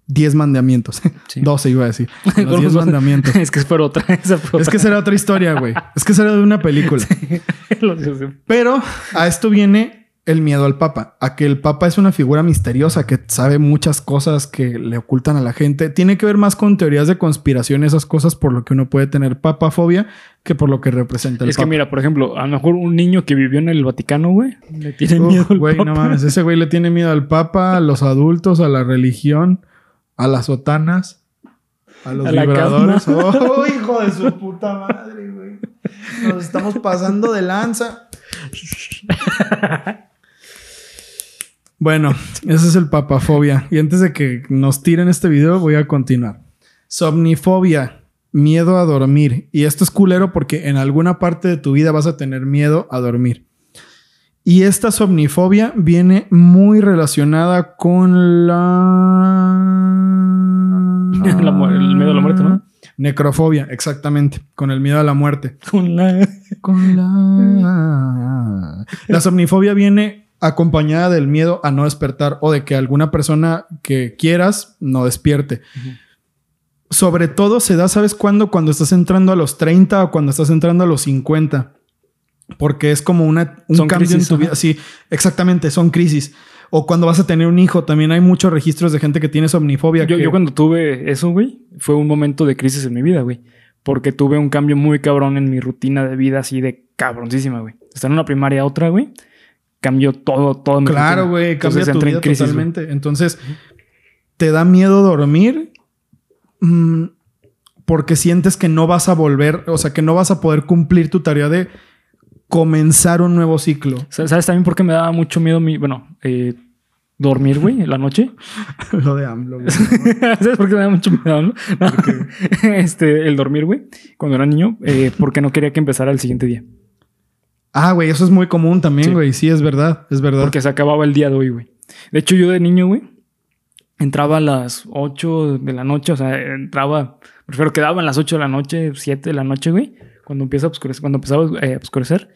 10 mandamientos. Sí. 12 iba a decir. Los Con 10 los- mandamientos. es que es por otra. Esa fue Es que otra. será otra historia, güey. Es que será de una película. Sé. Pero a esto viene el miedo al Papa, a que el Papa es una figura misteriosa que sabe muchas cosas que le ocultan a la gente. Tiene que ver más con teorías de conspiración, esas cosas por lo que uno puede tener papafobia que por lo que representa el Es que Papa. mira, por ejemplo, a lo mejor un niño que vivió en el Vaticano, güey, le tiene Uf, miedo al güey, no papa. mames, ese güey le tiene miedo al Papa, a los adultos, a la religión, a las sotanas, a los A vibradores. ¡Oh, hijo de su puta madre, güey! Nos estamos pasando de lanza. Bueno, ese es el papafobia. Y antes de que nos tiren este video, voy a continuar. Somnifobia, miedo a dormir. Y esto es culero porque en alguna parte de tu vida vas a tener miedo a dormir. Y esta somnifobia viene muy relacionada con la... La el miedo a la muerte, ¿no? Necrofobia, exactamente, con el miedo a la muerte. Con la... Con la... La somnifobia viene acompañada del miedo a no despertar o de que alguna persona que quieras no despierte. Sobre todo se da, ¿sabes cuándo? Cuando estás entrando a los 30 o cuando estás entrando a los 50. Porque es como una, un Son cambio crisis, en tu vida. Sí, exactamente, son crisis. O cuando vas a tener un hijo, también hay muchos registros de gente que tiene somnifobia. Yo, que- yo cuando tuve eso, güey, fue un momento de crisis en mi vida, güey. Porque tuve un cambio muy cabrón en mi rutina de vida, así de cabroncísima, güey. Estar en una primaria a otra, güey, cambió todo, todo. mi Claro, güey, cambia Entonces tu entré en vida crisis, güey. totalmente. Entonces, ¿te da miedo dormir? Mm, porque sientes que no vas a volver, o sea, que no vas a poder cumplir tu tarea de comenzar un nuevo ciclo. Sa- ¿Sabes también por qué me daba mucho miedo mi, bueno, eh, dormir, güey, en la noche? Lo de AMLO. güey. ¿Sabes por qué me da mucho miedo? No. este, el dormir, güey, cuando era niño, eh, porque no quería que empezara el siguiente día. ah, güey, eso es muy común también, Sí. güey. Sí, es verdad, es verdad. Porque se acababa el día de hoy, güey. De hecho, yo de niño, güey, entraba a las 8 de la noche, o sea, entraba, prefiero quedaba a las 8 de la noche, 7 de la noche, güey, cuando empieza a oscurecer, cuando empezaba eh, a oscurecer.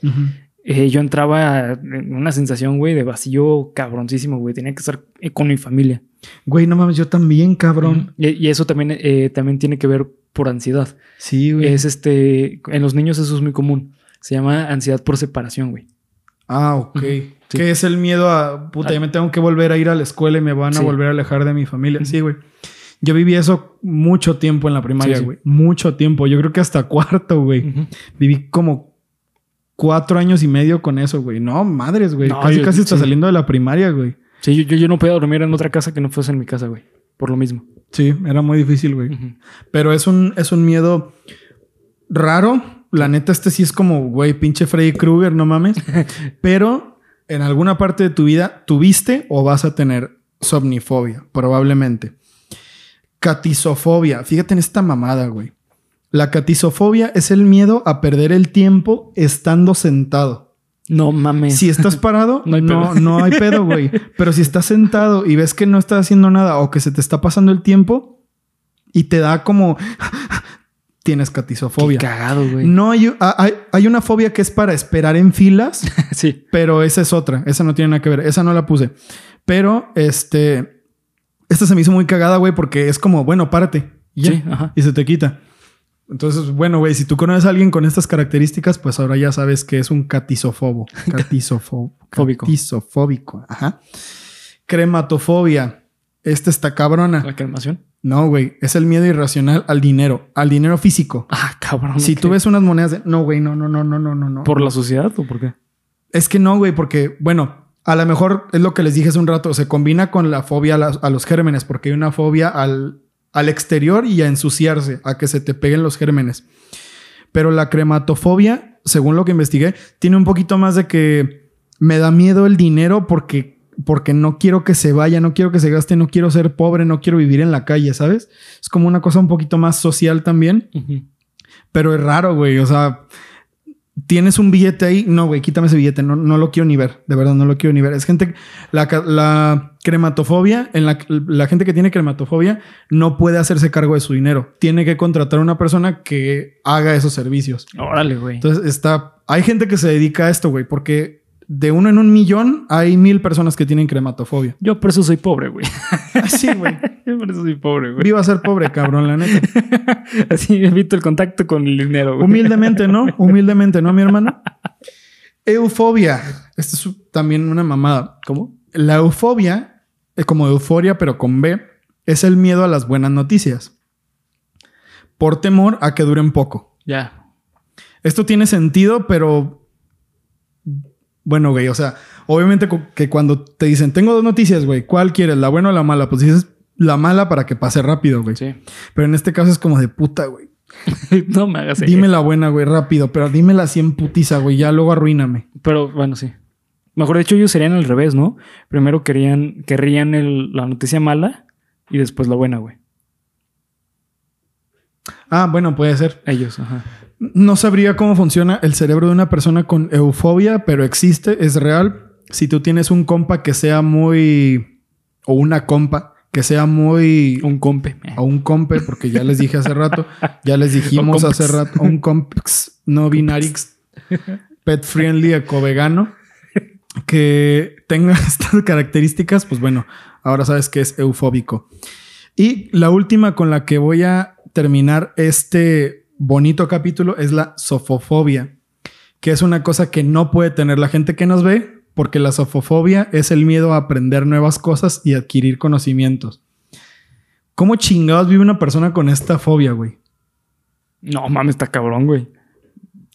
Eh, yo entraba en una sensación, güey, de vacío cabroncísimo, güey. Tenía que estar eh, con mi familia. Güey, no mames, yo también, cabrón. Y, y eso también, eh, también tiene que ver por ansiedad. Sí, güey. Es este, en los niños eso es muy común. Se llama ansiedad por separación, güey. Ah, ok. Sí. Que es el miedo a, puta, ya me tengo que volver a ir a la escuela y me van a Sí. volver a alejar de mi familia. Sí, güey. Yo viví eso mucho tiempo en la primaria, Sí, sí. güey. Mucho tiempo. Yo creo que hasta cuarto, güey. Viví como cuatro años y medio con eso, güey. No, madres, güey. No, casi, yo- casi está sí. saliendo de la primaria, güey. Sí, yo, yo, yo no podía dormir en otra casa que no fuese en mi casa, güey. Por lo mismo. Sí, era muy difícil, güey. Pero es un, es un miedo raro. La neta, este sí es como, güey, pinche Freddy Krueger, no mames. Pero en alguna parte de tu vida tuviste o vas a tener somnifobia, probablemente. Catisofobia. Fíjate en esta mamada, güey. La catisofobia es el miedo a perder el tiempo estando sentado. No mames. Si estás parado, No hay no, pedo. no hay pedo, güey. Pero si estás sentado y ves que no estás haciendo nada o que se te está pasando el tiempo y te da como... Tienes Qué catisofobia. cagado, güey. No hay, hay, hay una fobia que es para esperar en filas, sí. pero esa es otra. Esa no tiene nada que ver. Esa no la puse. Pero este... Esta se me hizo muy cagada, güey, porque es como, bueno, párate. Y, ya. Sí, ajá. y se te quita. Entonces, bueno, güey, si tú conoces a alguien con estas características, pues ahora ya sabes que es un catisofobo. Catisofo- Fóbico. Catisofóbico. Ajá. Crematofobia. Esta está cabrona. La calmación. No, güey. Es el miedo irracional al dinero, al dinero físico. Ah, cabrón. Si tú ves unas monedas de. No, güey, no, no, no, no, no, no, no. ¿Por la sociedad o por qué? Es que no, güey, porque, bueno, a lo mejor es lo que les dije hace un rato, se combina con la fobia a, los gérmenes, porque hay una fobia al, al exterior y a ensuciarse, a que se te peguen los gérmenes. Pero la crematofobia, según lo que investigué, tiene un poquito más de que me da miedo el dinero porque, porque no quiero que se vaya, no quiero que se gaste, no quiero ser pobre, no quiero vivir en la calle, ¿sabes? Es como una cosa un poquito más social también. Pero es raro, güey. O sea, tienes un billete ahí. No, güey, quítame ese billete. No, no lo quiero ni ver. De verdad, no lo quiero ni ver. Es gente. La, la crematofobia, en la, la gente que tiene crematofobia, no puede hacerse cargo de su dinero. Tiene que contratar a una persona que haga esos servicios. Órale, güey. Entonces está. Hay gente que se dedica a esto, güey, porque de uno en un millón hay mil personas que tienen crematofobia. Yo por eso soy pobre, güey. Sí, güey. Yo por eso soy pobre, güey. Viva a ser pobre, cabrón, la neta. Así evito el contacto con el dinero, güey. Humildemente, ¿no? Humildemente, ¿no, mi hermano? Eufobia. Esta es también una mamada. ¿Cómo? La eufobia, es como euforia, pero con B, es el miedo a las buenas noticias. Por temor a que duren poco. Ya. Esto tiene sentido, pero. Bueno, güey, o sea, obviamente que cuando te dicen, tengo dos noticias, güey, ¿cuál quieres, la buena o la mala? Pues dices la mala para que pase rápido, güey. Sí. Pero en este caso es como de puta, güey. no me hagas Dime la buena, güey, rápido, pero dímela así en putiza, güey, ya luego arruíname. Pero bueno, sí. Mejor dicho, ellos serían al revés, ¿no? Primero querían, querrían el- la noticia mala y después la buena, güey. Ah, bueno, puede ser. Ellos, ajá. No sabría cómo funciona el cerebro de una persona con eufobia, pero existe, es real. Si tú tienes un compa que sea muy... o una compa que sea muy... Un compe. o un compe, porque ya les dije hace rato, ya les dijimos hace rato, un compex no binarix, pet friendly, eco-vegano, que tenga estas características, pues bueno, ahora sabes que es eufóbico. Y la última con la que voy a terminar este bonito capítulo es la sofofobia, que es una cosa que no puede tener la gente que nos ve, porque la sofofobia es el miedo a aprender nuevas cosas y adquirir conocimientos. ¿Cómo chingados vive una persona con esta fobia, güey? No mames, está cabrón, güey.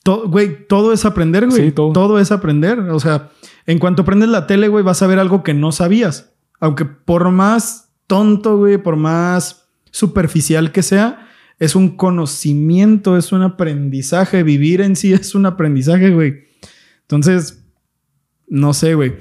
Todo, güey, todo es aprender, güey. Sí, todo. todo es aprender. O sea, en cuanto prendes la tele, güey, vas a ver algo que no sabías. Aunque por más tonto, güey, por más superficial que sea, es un conocimiento, es un aprendizaje. Vivir en sí es un aprendizaje, güey. Entonces, no sé, güey.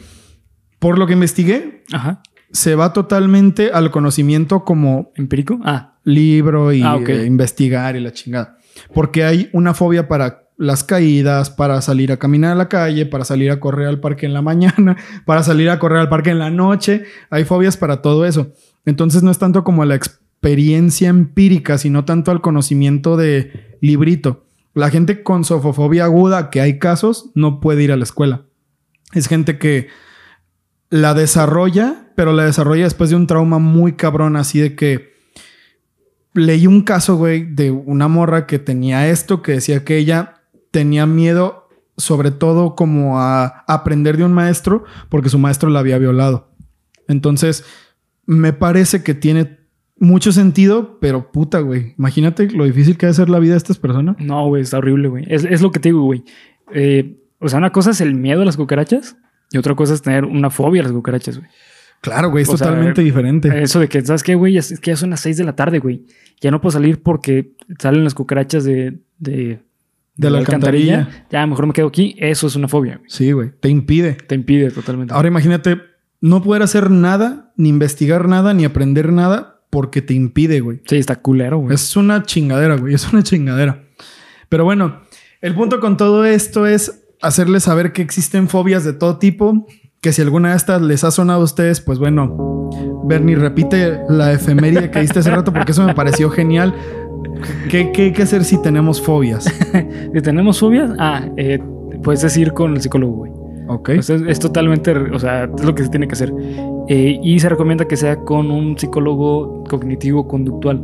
Por lo que investigué, Ajá. se va totalmente al conocimiento como ¿Empírico? Ah, libro y Ah, eh, investigar y la chingada. Porque hay una fobia para las caídas, para salir a caminar a la calle, para salir a correr al parque en la mañana, para salir a correr al parque en la noche. Hay fobias para todo eso. Entonces no es tanto como la experiencia empírica, sino tanto al conocimiento de librito. La gente con sofofobia aguda, que hay casos, no puede ir a la escuela. Es gente que la desarrolla, pero la desarrolla después de un trauma muy cabrón, así de que leí un caso, güey, de una morra que tenía esto, que decía que ella tenía miedo, sobre todo como a aprender de un maestro, porque su maestro la había violado. Entonces, me parece que tiene mucho sentido, pero puta, güey. Imagínate lo difícil que debe ser la vida de estas personas. No, güey, está horrible, güey. Es, es lo que te digo, güey. Eh, o sea, una cosa es el miedo a las cucarachas y otra cosa es tener una fobia a las cucarachas, güey. Claro, güey, es O sea, totalmente diferente. Eso de que, ¿sabes qué, güey? Es que ya son las 6 de la tarde, güey. Ya no puedo salir porque salen las cucarachas de, de, De la alcantarilla. Ya, mejor me quedo aquí. Eso es una fobia, güey. Sí, güey, te impide. Te impide totalmente. Ahora imagínate no poder hacer nada, ni investigar nada, ni aprender nada, porque te impide, güey. sí, está culero, güey. Es una chingadera, güey. Es una chingadera. Pero bueno, el punto con todo esto es hacerles saber que existen fobias de todo tipo. Que si alguna de estas les ha sonado a ustedes, pues bueno, Bernie, repite la efeméride que diste hace rato porque eso me pareció genial. ¿Qué, qué hay que hacer si tenemos fobias? Si tenemos fobias, ah, eh, puedes decir con el psicólogo, güey. Ok. O sea, es, es totalmente, o sea, es lo que se tiene que hacer. Eh, y se recomienda que sea con un psicólogo cognitivo-conductual,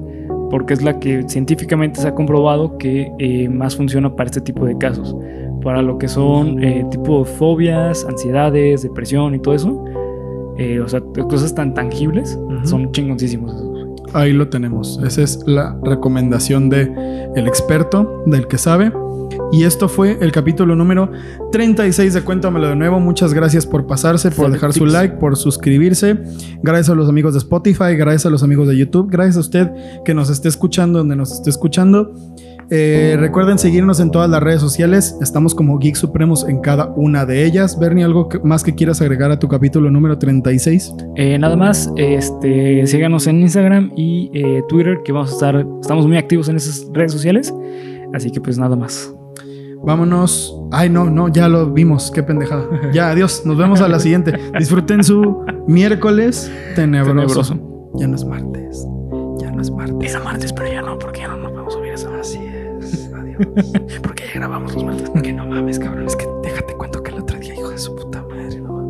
porque es la que científicamente se ha comprobado que eh, más funciona para este tipo de casos. Para lo que son eh, tipo fobias, ansiedades, depresión y todo eso. eh, o sea, cosas tan tangibles, Ujú. son chingoncísimos. esos. Ahí lo tenemos. Esa es la recomendación de el experto, del que sabe. Y esto fue el capítulo número 36 de Cuéntamelo de nuevo. Muchas gracias por pasarse, por dejar su like, por suscribirse. Gracias a los amigos de Spotify, gracias a los amigos de YouTube, gracias a usted que nos esté escuchando donde nos esté escuchando. Eh, recuerden seguirnos en todas las redes sociales. Estamos como Geek Supremos en cada una de ellas. Bernie, ¿algo que- más que quieras agregar a tu capítulo número 36? Eh, nada más, este, síganos en Instagram y eh, Twitter, que vamos a estar, estamos muy activos en esas redes sociales. Así que pues nada más. Vámonos. Ay, no, no, ya lo vimos. Qué pendejada. Ya, adiós. Nos vemos a la siguiente. Disfruten su miércoles tenebroso. Ya no es martes. Ya no es martes. Era martes, pero ya no, porque ya no nos podemos subir esa. Así es. Adiós. porque ya grabamos los martes. Porque no mames, cabrón. Es que déjate cuento que el otro día, hijo de su puta madre, no mames.